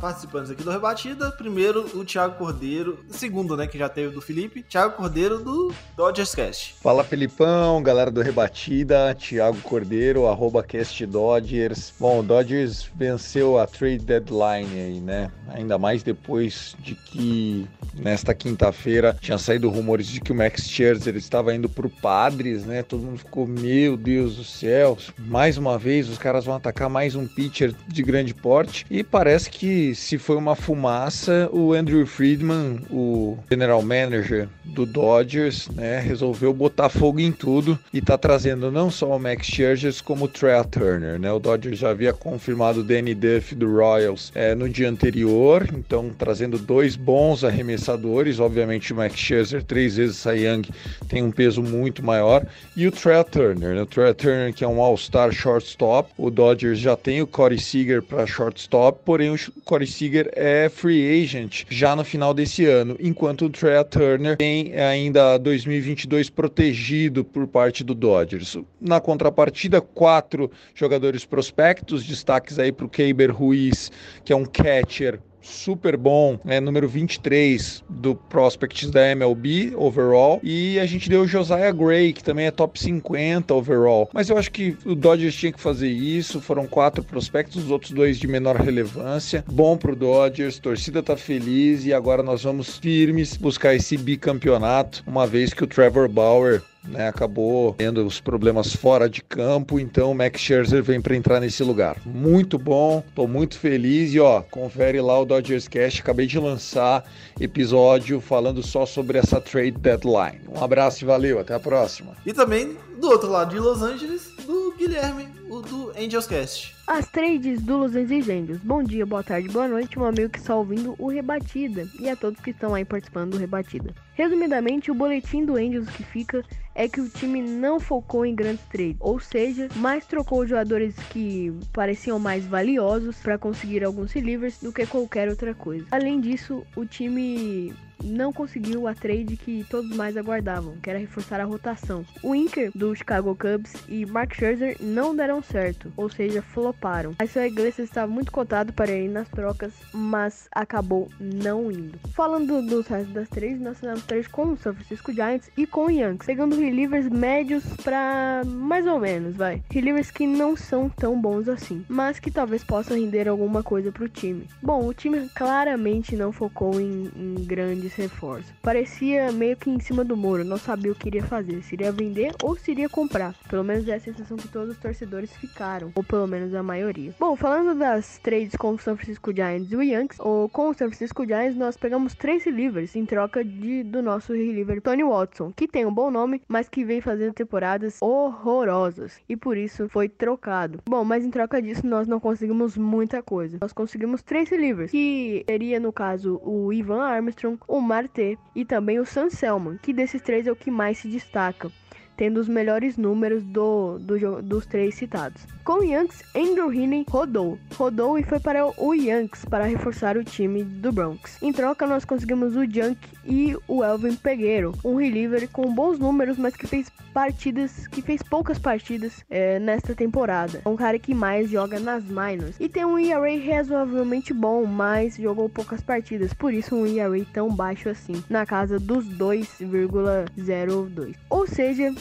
participantes aqui do Rebatida. Primeiro, o Thiago Cordeiro. Segundo, né, que já teve do Felipe. Thiago Cordeiro do Dodgers Cast. Fala, Felipão, galera do Rebatida. Thiago Cordeiro, arroba Cast Dodgers. Bom, o Dodgers venceu a trade deadline aí, né? Ainda mais depois de que nesta quinta-feira tinha saído rumores de que o Max Scherzer estava indo pro Padres, né? Todo mundo ficou, meu Deus do céu, mais uma vez os caras vão atacar mais um pitcher de grande porte e parece que se foi uma fumaça, o Andrew Friedman, o general manager do Dodgers, né, resolveu botar fogo em tudo e tá trazendo não só o Max Scherzer como o Trey Turner, né? O Dodgers já havia confirmado o Danny Duff do Royals é, no dia anterior, então trazendo dois bons arremessadores, obviamente o Max Scherzer três vezes Cy Young tem um peso muito maior e o Trey Turner, né? O Trey Turner que é um All-Star shortstop, o Dodgers já tem o Corey Seager para shortstop, porém o Corey Seager é free agent já no final desse ano, enquanto o Trey Turner tem ainda 2022 protegido por parte do Dodgers. Na contrapartida, quatro jogadores prospectos, destaques aí para o Keiber Ruiz, que é um catcher super bom, é número 23 do Prospects da MLB overall. E a gente deu o Josiah Gray, que também é top 50 overall. Mas eu acho que o Dodgers tinha que fazer isso. Foram quatro prospectos, os outros dois de menor relevância. Bom pro Dodgers, torcida tá feliz e agora nós vamos firmes buscar esse bicampeonato, uma vez que o Trevor Bauer né, acabou tendo os problemas fora de campo, então o Max Scherzer vem para entrar nesse lugar. Muito bom, tô muito feliz e ó, confere lá o Dodgers Cast, acabei de lançar episódio falando só sobre essa trade deadline. Um abraço e valeu, até a próxima. E também do outro lado de Los Angeles, do Guilherme, o do Angels Cast. As trades do Los Angeles. Bom dia, boa tarde, boa noite, meu amigo que está ouvindo o Rebatida e a todos que estão aí participando do Rebatida. Resumidamente, o boletim do Angels que fica é que o time não focou em grandes trades, ou seja, mais trocou jogadores que pareciam mais valiosos para conseguir alguns relievers do que qualquer outra coisa. Além disso, o time não conseguiu a trade que todos mais aguardavam, que era reforçar a rotação. O Inker do Chicago Cubs e Mark Scherzer não deram certo, ou seja, flop floparam. A sua igreja estava muito cotado para ir nas trocas, mas acabou não indo. Falando dos restos das três, nós tivemos três com o São Francisco Giants e com o Yankees, pegando relievers médios para mais ou menos, vai. Relievers que não são tão bons assim, mas que talvez possam render alguma coisa pro time. Bom, o time claramente não focou em, em grandes reforços. Parecia meio que em cima do muro, não sabia o que iria fazer, se iria vender ou se iria comprar. Pelo menos é a sensação que todos os torcedores ficaram, ou pelo menos a maioria. Bom, falando das trades com o San Francisco Giants e o Yankees, ou com o San Francisco Giants nós pegamos três relievers em troca de, do nosso reliever Tony Watson, que tem um bom nome, mas que vem fazendo temporadas horrorosas e por isso foi trocado. Bom, mas em troca disso nós não conseguimos muita coisa. Nós conseguimos três relievers, que seria no caso o Ivan Armstrong, o Marte e também o Sam Selman, que desses três é o que mais se destaca tendo os melhores números do, do, dos três citados. Com o Yankees, Andrew Heaney rodou. Rodou e foi para o Yankees para reforçar o time do Bronx. Em troca, nós conseguimos o Junk e o Elvin Pegueiro, um reliever com bons números, mas que fez partidas, que fez poucas partidas é, nesta temporada. É um cara que mais joga nas minors. E tem um ERA razoavelmente bom, mas jogou poucas partidas, por isso um ERA tão baixo assim, na casa dos 2,02. Ou seja,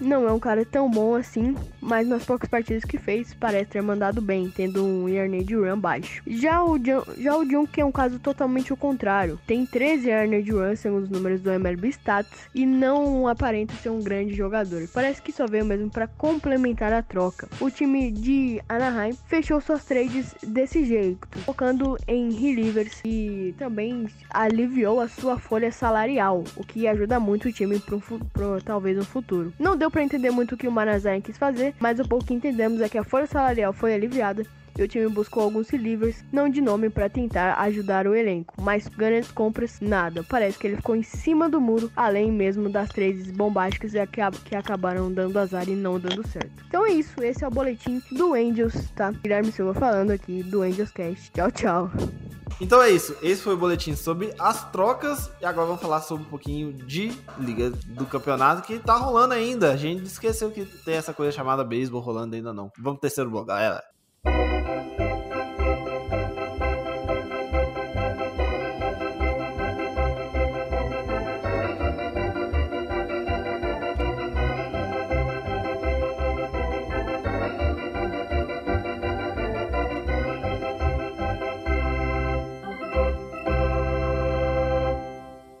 não é um cara tão bom assim, mas nas poucas partidas que fez parece ter mandado bem, tendo um de run baixo. Já o, já o Junk é um caso totalmente o contrário. Tem 13 de run segundo os números do MLB Stats e não aparenta ser um grande jogador. Parece que só veio mesmo para complementar a troca. O time de Anaheim fechou suas trades desse jeito, focando em relievers e também aliviou a sua folha salarial, o que ajuda muito o time para talvez no futuro. Não deu para entender muito o que o Manazain quis fazer, mas o pouco que entendemos é que a folha salarial foi aliviada e o time buscou alguns relievers, não de nome, para tentar ajudar o elenco, mas grandes compras, nada. Parece que ele ficou em cima do muro, além mesmo das trades bombásticas que acabaram dando azar e não dando certo. Então é isso, esse é o boletim do Angels, tá? Guilherme Silva falando aqui do Angels Cast. Tchau, tchau. Então é isso. Esse foi o boletim sobre as trocas. E agora vamos falar sobre um pouquinho de Liga do Campeonato que tá rolando ainda. A gente esqueceu que tem essa coisa chamada beisebol rolando ainda não. Vamos pro terceiro bloco, galera.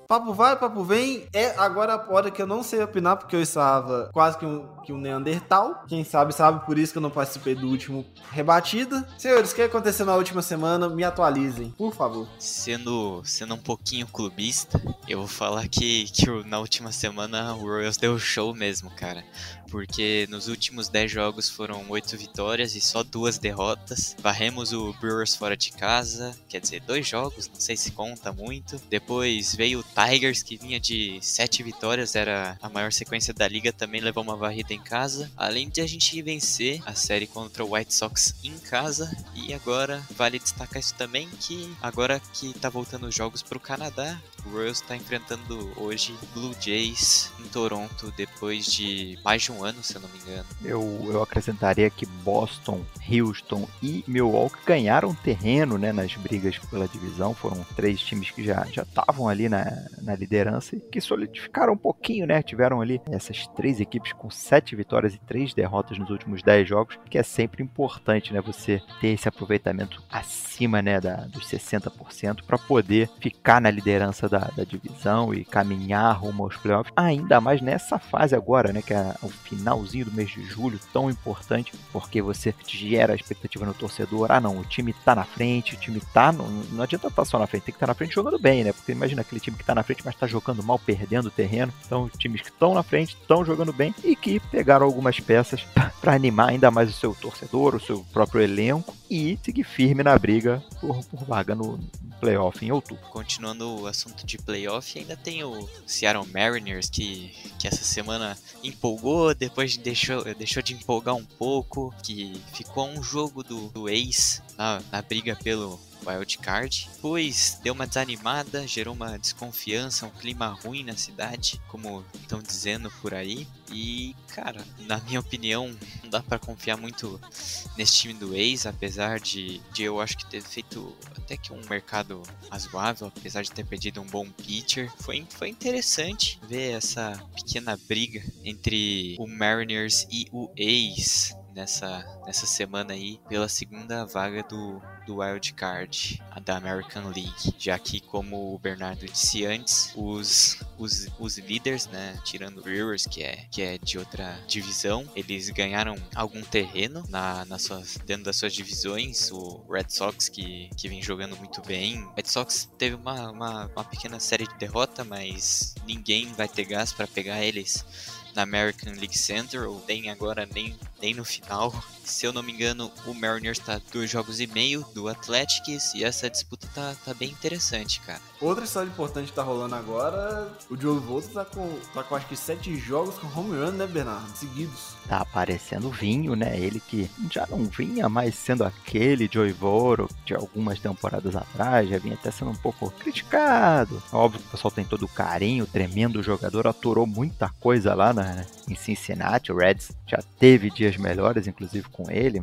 Papo vai, papo vem. É agora a hora que eu não sei opinar, porque eu estava quase que um, que um Neandertal. Quem sabe, sabe, por isso que eu não participei do último rebatida. Senhores, o que aconteceu na última semana? Me atualizem, por favor. Sendo, sendo um pouquinho clubista, eu vou falar que, que na última semana o Royals deu show mesmo, cara porque nos últimos 10 jogos foram 8 vitórias e só duas derrotas. Varremos o Brewers fora de casa, quer dizer, dois jogos, não sei se conta muito. Depois veio o Tigers, que vinha de 7 vitórias, era a maior sequência da liga, também levou uma varrida em casa. Além de a gente vencer a série contra o White Sox em casa, e agora vale destacar isso também, que agora que tá voltando os jogos para o Canadá, Royals está enfrentando hoje Blue Jays em Toronto depois de mais de um ano, se eu não me engano. Eu, eu acrescentaria que Boston, Houston e Milwaukee ganharam terreno né, nas brigas pela divisão. Foram três times que já estavam ali na, na liderança e que solidificaram um pouquinho, né? Tiveram ali essas três equipes com sete vitórias e três derrotas nos últimos dez jogos, que é sempre importante, né? Você ter esse aproveitamento acima né, da, dos 60% para poder ficar na liderança da divisão e caminhar rumo aos playoffs, ainda mais nessa fase agora, né, que é o finalzinho do mês de julho, tão importante, porque você gera a expectativa no torcedor, ah não, o time tá na frente, o time tá, no, não adianta estar tá só na frente, tem que estar tá na frente jogando bem, né, porque imagina aquele time que tá na frente, mas tá jogando mal, perdendo o terreno, então times que estão na frente, estão jogando bem e que pegaram algumas peças para animar ainda mais o seu torcedor, o seu próprio elenco e seguir firme na briga por, por vaga no, playoff em outubro. Continuando o assunto de playoff, ainda tem o Seattle Mariners que, que essa semana empolgou, depois deixou, deixou de empolgar um pouco, que ficou um jogo do, do Ace na, na briga pelo wild card. Depois deu uma desanimada, gerou uma desconfiança, um clima ruim na cidade, como estão dizendo por aí. E, cara, na minha opinião, não dá para confiar muito nesse time do ex, apesar de, de eu acho que ter feito até que um mercado razoável, apesar de ter perdido um bom pitcher. Foi, foi interessante ver essa pequena briga entre o Mariners e o ex nessa, nessa semana aí pela segunda vaga do, do Wild Card, da American League, já que como o Bernardo disse antes, os, os, os líderes, né, tirando o Brewers, que é, que é de outra divisão, eles ganharam algum terreno na, nas suas, dentro das suas divisões, o Red Sox que, que vem jogando muito bem, Red Sox teve uma, uma, uma pequena série de derrota, mas ninguém vai ter gás para pegar eles na American League Center, ou nem agora nem, nem no final. Se eu não me engano, o Mariners tá dois jogos e meio do Athletics e essa disputa tá, tá bem interessante, cara. Outra história importante que tá rolando agora, o Joe Volta tá com, tá com acho que sete jogos com home run, né, Bernardo? Seguidos. Tá aparecendo vinho, né? Ele que já não vinha mais sendo aquele Joey Voro de algumas temporadas atrás, já vinha até sendo um pouco criticado. Óbvio que o pessoal tem todo o carinho, tremendo jogador, aturou muita coisa lá na, em Cincinnati. O Reds já teve dias melhores, inclusive com ele,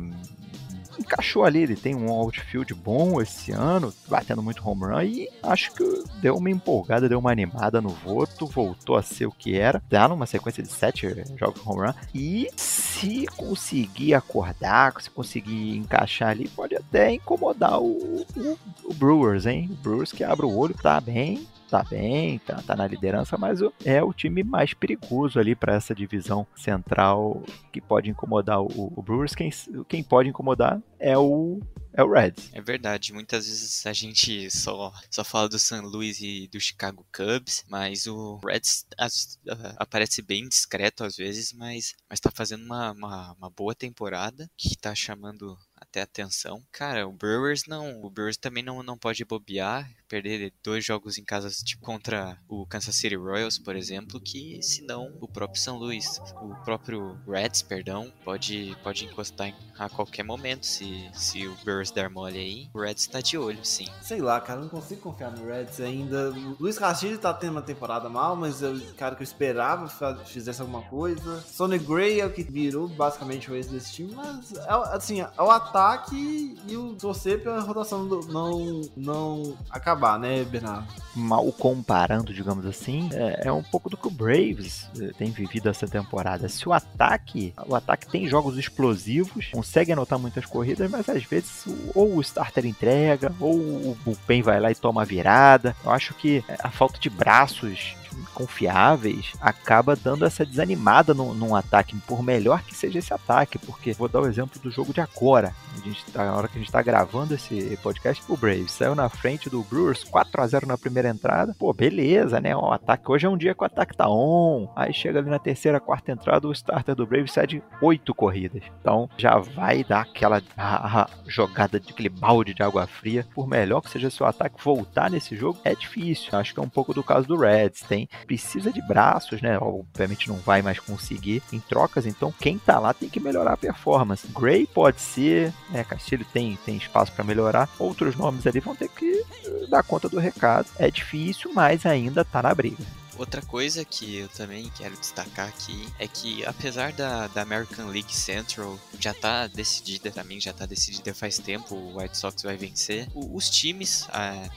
encaixou ali, ele tem um outfield bom esse ano, batendo muito home run e acho que deu uma empolgada, deu uma animada no voto, voltou a ser o que era, tá numa sequência de sete jogos home run e se conseguir acordar, se conseguir encaixar ali, pode até incomodar o, o, o Brewers, hein? O Brewers que abre o olho, tá bem, tá bem, tá, tá na liderança, mas é o time mais perigoso ali para essa divisão central que pode incomodar o, o Brewers. Quem, quem pode incomodar é o é o Reds. É verdade, muitas vezes a gente só, só fala do St. Louis e do Chicago Cubs, mas o Reds as, uh, aparece bem discreto às vezes, mas, mas tá fazendo uma, uma, uma boa temporada que tá chamando até atenção. Cara, o Brewers não. O Brewers também não, não pode bobear, perder dois jogos em casa tipo, contra o Kansas City Royals, por exemplo, que senão o próprio São Luís, o próprio Reds, perdão, pode, pode encostar em, a qualquer momento se, se o Brewers der mole aí. O Reds tá de olho, sim. Sei lá, cara, não consigo confiar no Reds ainda. O Luiz Castilho tá tendo uma temporada mal, mas eu, cara, que eu esperava fizesse alguma coisa. Sonny Gray é o que virou basicamente o ex desse time, mas é, assim, é o ataque e o torcer pra rotação não, não acabar, né, Bernardo? Mal comparando, digamos assim, é, é um pouco do que o Braves eh, tem vivido essa temporada. Se o ataque, o ataque tem jogos explosivos, consegue anotar muitas corridas, mas às vezes ou o starter entrega, ou o bullpen vai lá e toma a virada. Eu acho que a falta de braços confiáveis acaba dando essa desanimada no, num ataque, por melhor que seja esse ataque, porque vou dar o exemplo do jogo de agora. Gente tá, na hora que a gente está gravando esse podcast, o Braves saiu na frente do Brewers 4 a 0 na primeira entrada. Pô, beleza, né? O ataque hoje é um dia que o ataque tá on. Aí chega ali na terceira, quarta entrada, o starter do Braves cede oito corridas. Então já vai dar aquela a, a jogada de aquele balde de água fria. Por melhor que seja seu ataque voltar nesse jogo, é difícil. Acho que é um pouco do caso do Reds. Tem precisa de braços, né? Obviamente não vai mais conseguir em trocas, então quem tá lá tem que melhorar a performance. Gray pode ser, né? Castilho tem, tem espaço para melhorar. Outros nomes ali vão ter que dar conta do recado. É difícil, mas ainda tá na briga. Outra coisa que eu também quero destacar aqui é que apesar da, da American League Central já tá decidida também, já tá decidida faz tempo, o White Sox vai vencer. O, os times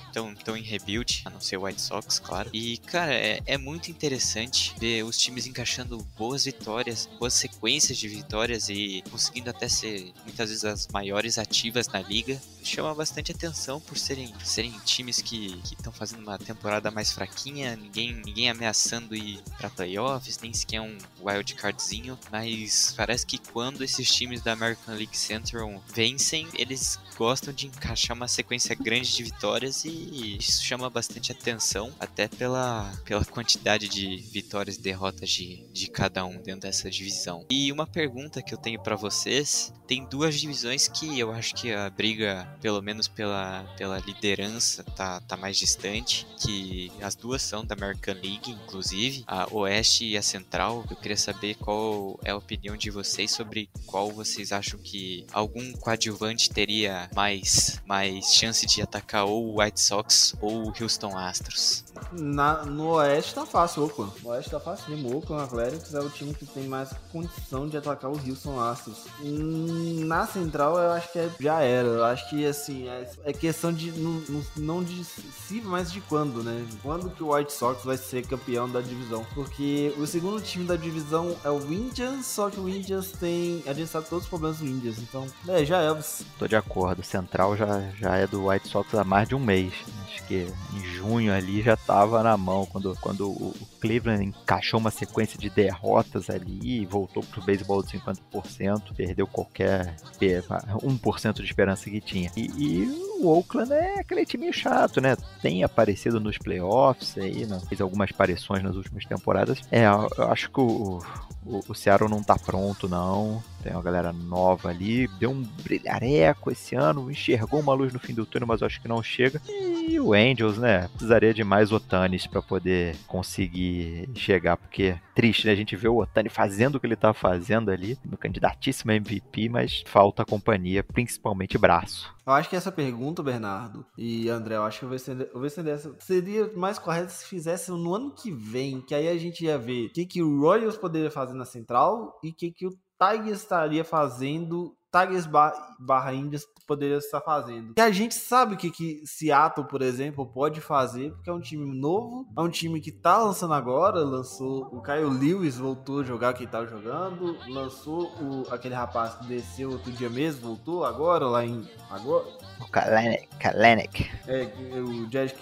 estão ah, em rebuild, a não ser o White Sox, claro. E, cara, é, é muito interessante ver os times encaixando boas vitórias, boas sequências de vitórias e conseguindo até ser muitas vezes as maiores ativas na liga. Chama bastante atenção por serem, serem times que estão fazendo uma temporada mais fraquinha, ninguém, ninguém ameaçando ir para playoffs, nem sequer um wild cardzinho, mas parece que quando esses times da American League Central vencem, eles gostam de encaixar uma sequência grande de vitórias e isso chama bastante atenção, até pela, pela quantidade de vitórias e derrotas de, de cada um dentro dessa divisão. E uma pergunta que eu tenho para vocês: tem duas divisões que eu acho que a briga, pelo menos pela, pela liderança, tá, tá mais distante, que as duas são da American League liga, inclusive, a Oeste e a Central. Eu queria saber qual é a opinião de vocês sobre qual vocês acham que algum coadjuvante teria mais, mais chance de atacar ou o White Sox ou o Houston Astros. Na, no Oeste tá fácil, Oakland. No Oeste tá fácil. O Oakland Athletics é o time que tem mais condição de atacar o Houston Astros. Hum, Na Central eu acho que é- já era. Eu acho que assim, é, é questão de não- não de se, mas de quando, né? Quando que o White Sox vai ser campeão da divisão? Porque o segundo time da divisão é o Indians, só que o Indians tem. A gente sabe todos os problemas do Indians, então. É, já é. Tô de acordo. Central já, já é do White Sox há mais de um mês. Acho que em junho ali já tava na mão. Quando, quando o o Cleveland encaixou uma sequência de derrotas ali voltou pro beisebol de 50%, perdeu qualquer pe- 1% de esperança que tinha. E, e o Oakland é aquele time chato, né? Tem aparecido nos playoffs aí, né? fez algumas aparições nas últimas temporadas. É, eu eu acho que o, o, o Seattle não tá pronto, não. Tem uma galera nova ali. Deu um brilhareco esse ano. Enxergou uma luz no fim do túnel, mas eu acho que não chega. E o Angels, né? Precisaria de mais Otanis para poder conseguir chegar. Porque é triste, né? A gente vê o Otani fazendo o que ele tá fazendo ali. No candidatíssimo MVP, mas falta companhia, principalmente braço. Eu acho que essa pergunta, Bernardo e André, eu acho que eu vou estender essa. Seria mais correto se fizesse no ano que vem, que aí a gente ia ver o que, que o Royals poderia fazer na central e o que, que o Tigers estaria fazendo. Tigers ba- barra Indians poderia estar fazendo. E a gente sabe o que, que Seattle, por exemplo, pode fazer, porque é um time novo, é um time que tá lançando agora, lançou o Kyle Lewis, voltou a jogar quem tava jogando, lançou o, aquele rapaz que desceu outro dia mesmo, voltou agora, lá em. Agora, O Kalenic. Kalenic. é, o Jed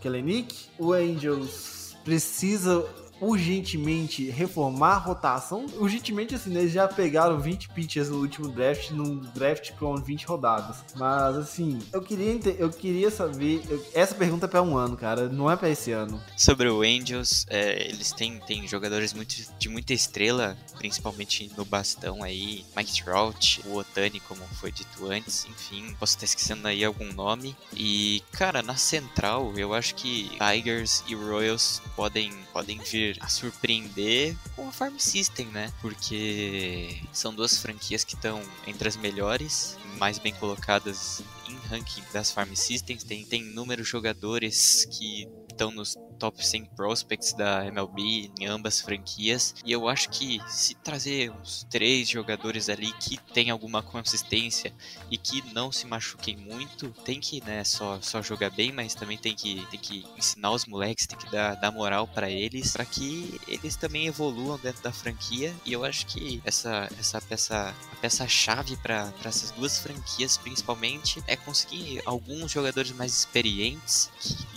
Kellenick. O Angels precisa urgentemente reformar a rotação. Urgentemente, assim, né, eles já pegaram 20 pitchers no último draft, num draft com 20 rodadas. Mas, assim, eu queria, eu queria saber. eu- essa pergunta é pra um ano, cara, não é pra esse ano. Sobre o Angels, é, eles têm, têm jogadores muito, de muita estrela, principalmente no bastão aí. Mike Trout, o Otani, como foi dito antes, enfim, posso estar esquecendo aí algum nome. E, cara, na central, eu acho que Tigers e Royals podem, podem vir a surpreender com a Farm System, né? Porque são duas franquias que estão entre as melhores, mais bem colocadas em ranking das Farm Systems. Tem, tem inúmeros jogadores que estão nos top 100 prospects da MLB em ambas franquias. E eu acho que se trazer uns três jogadores ali que tem alguma consistência e que não se machuquem muito, tem que, né, só, só jogar bem, mas também tem que, tem que ensinar os moleques, tem que dar, dar moral para eles, para que eles também evoluam dentro da franquia. E eu acho que essa, essa peça, peça-chave para essas duas franquias, principalmente, é conseguir alguns jogadores mais experientes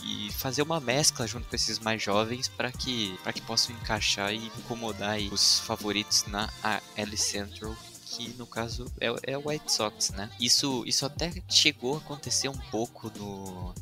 e fazer uma mescla junto com esses mais jovens para que, pra que possam encaixar e incomodar aí os favoritos na AL Central que no caso é, é o White Sox, né? Isso, isso até chegou a acontecer um pouco no,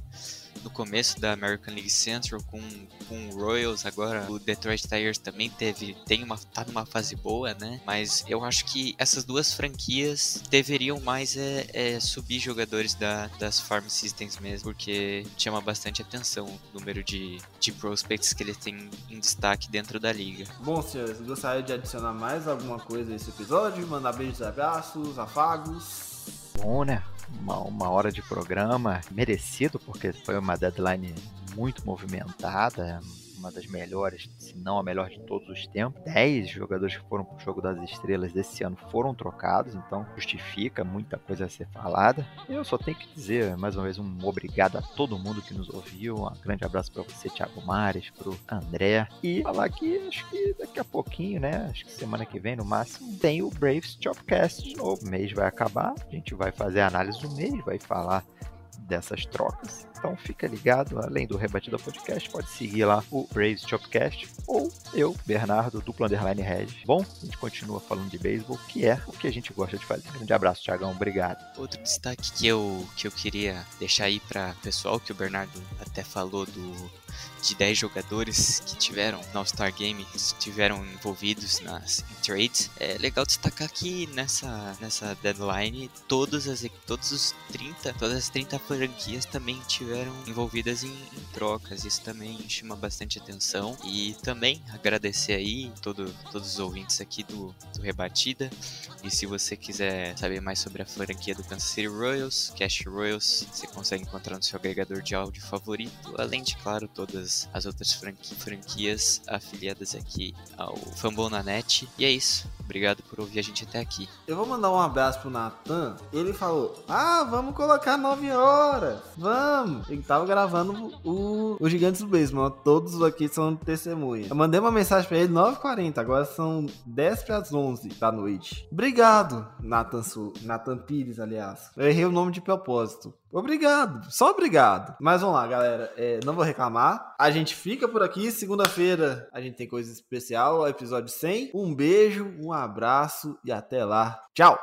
no começo da American League Central com, com o Royals, agora o Detroit Tigers também teve tem uma tá numa fase boa, né? Mas eu acho que essas duas franquias deveriam mais é, é subir jogadores da, das farm systems mesmo, porque chama bastante atenção o número de, de prospects que eles têm em destaque dentro da liga. Bom, senhores, gostaria de adicionar mais alguma coisa a esse episódio? Mandar beijos, abraços, afagos. Bom, né? Uma, uma hora de programa merecido, porque foi uma deadline muito movimentada, uma das melhores, se não a melhor de todos os tempos. Dez jogadores que foram pro Jogo das Estrelas desse ano foram trocados, então justifica muita coisa a ser falada. Eu só tenho que dizer, mais uma vez, um obrigado a todo mundo que nos ouviu. Um grande abraço para você, Thiago Mares, pro André. E falar que acho que daqui a pouquinho, né? Acho que semana que vem, no máximo, tem o Braves Chopcast de novo. O mês vai acabar, a gente vai fazer a análise do mês, vai falar dessas trocas. Então fica ligado, além do Rebatida Podcast, pode seguir lá o Braves Chopcast ou eu, Bernardo, duplo underline Red. Bom, a gente continua falando de beisebol, que é o que a gente gosta de fazer. Um grande abraço, Thiagão, obrigado. Outro destaque que eu, que eu queria deixar aí para pessoal, que o Bernardo até falou do, de 10 jogadores que tiveram no All-Star Game, estiveram envolvidos nas trades. É legal destacar que nessa, nessa deadline todas as, todos os 30, todas as 30 franquias também tiveram envolvidas em, em trocas. Isso também chama bastante atenção. E também agradecer aí todo, todos os ouvintes aqui do, do Rebatida. E se você quiser saber mais sobre a franquia do Kansas City Royals, Cash Royals, você consegue encontrar no seu agregador de áudio favorito, além de, claro, todas as outras franqui franquias afiliadas aqui ao Fambonanet. E é isso. Obrigado por ouvir a gente até aqui. Eu vou mandar um abraço pro Natan. Ele falou: Ah, vamos colocar 9 horas. Vamos. Ele tava gravando o, o Gigantes do Baseball. Todos aqui são testemunhas. Eu mandei uma mensagem pra ele 9h40. Agora são 10 para as 11 da noite. Obrigado, Nathan, Su Nathan Pires, aliás. Eu errei o nome de propósito. Obrigado, só obrigado. Mas vamos lá, galera. É, não vou reclamar. A gente fica por aqui. Segunda-feira a gente tem coisa especial, episódio 100. Um beijo, um abraço e até lá. Tchau!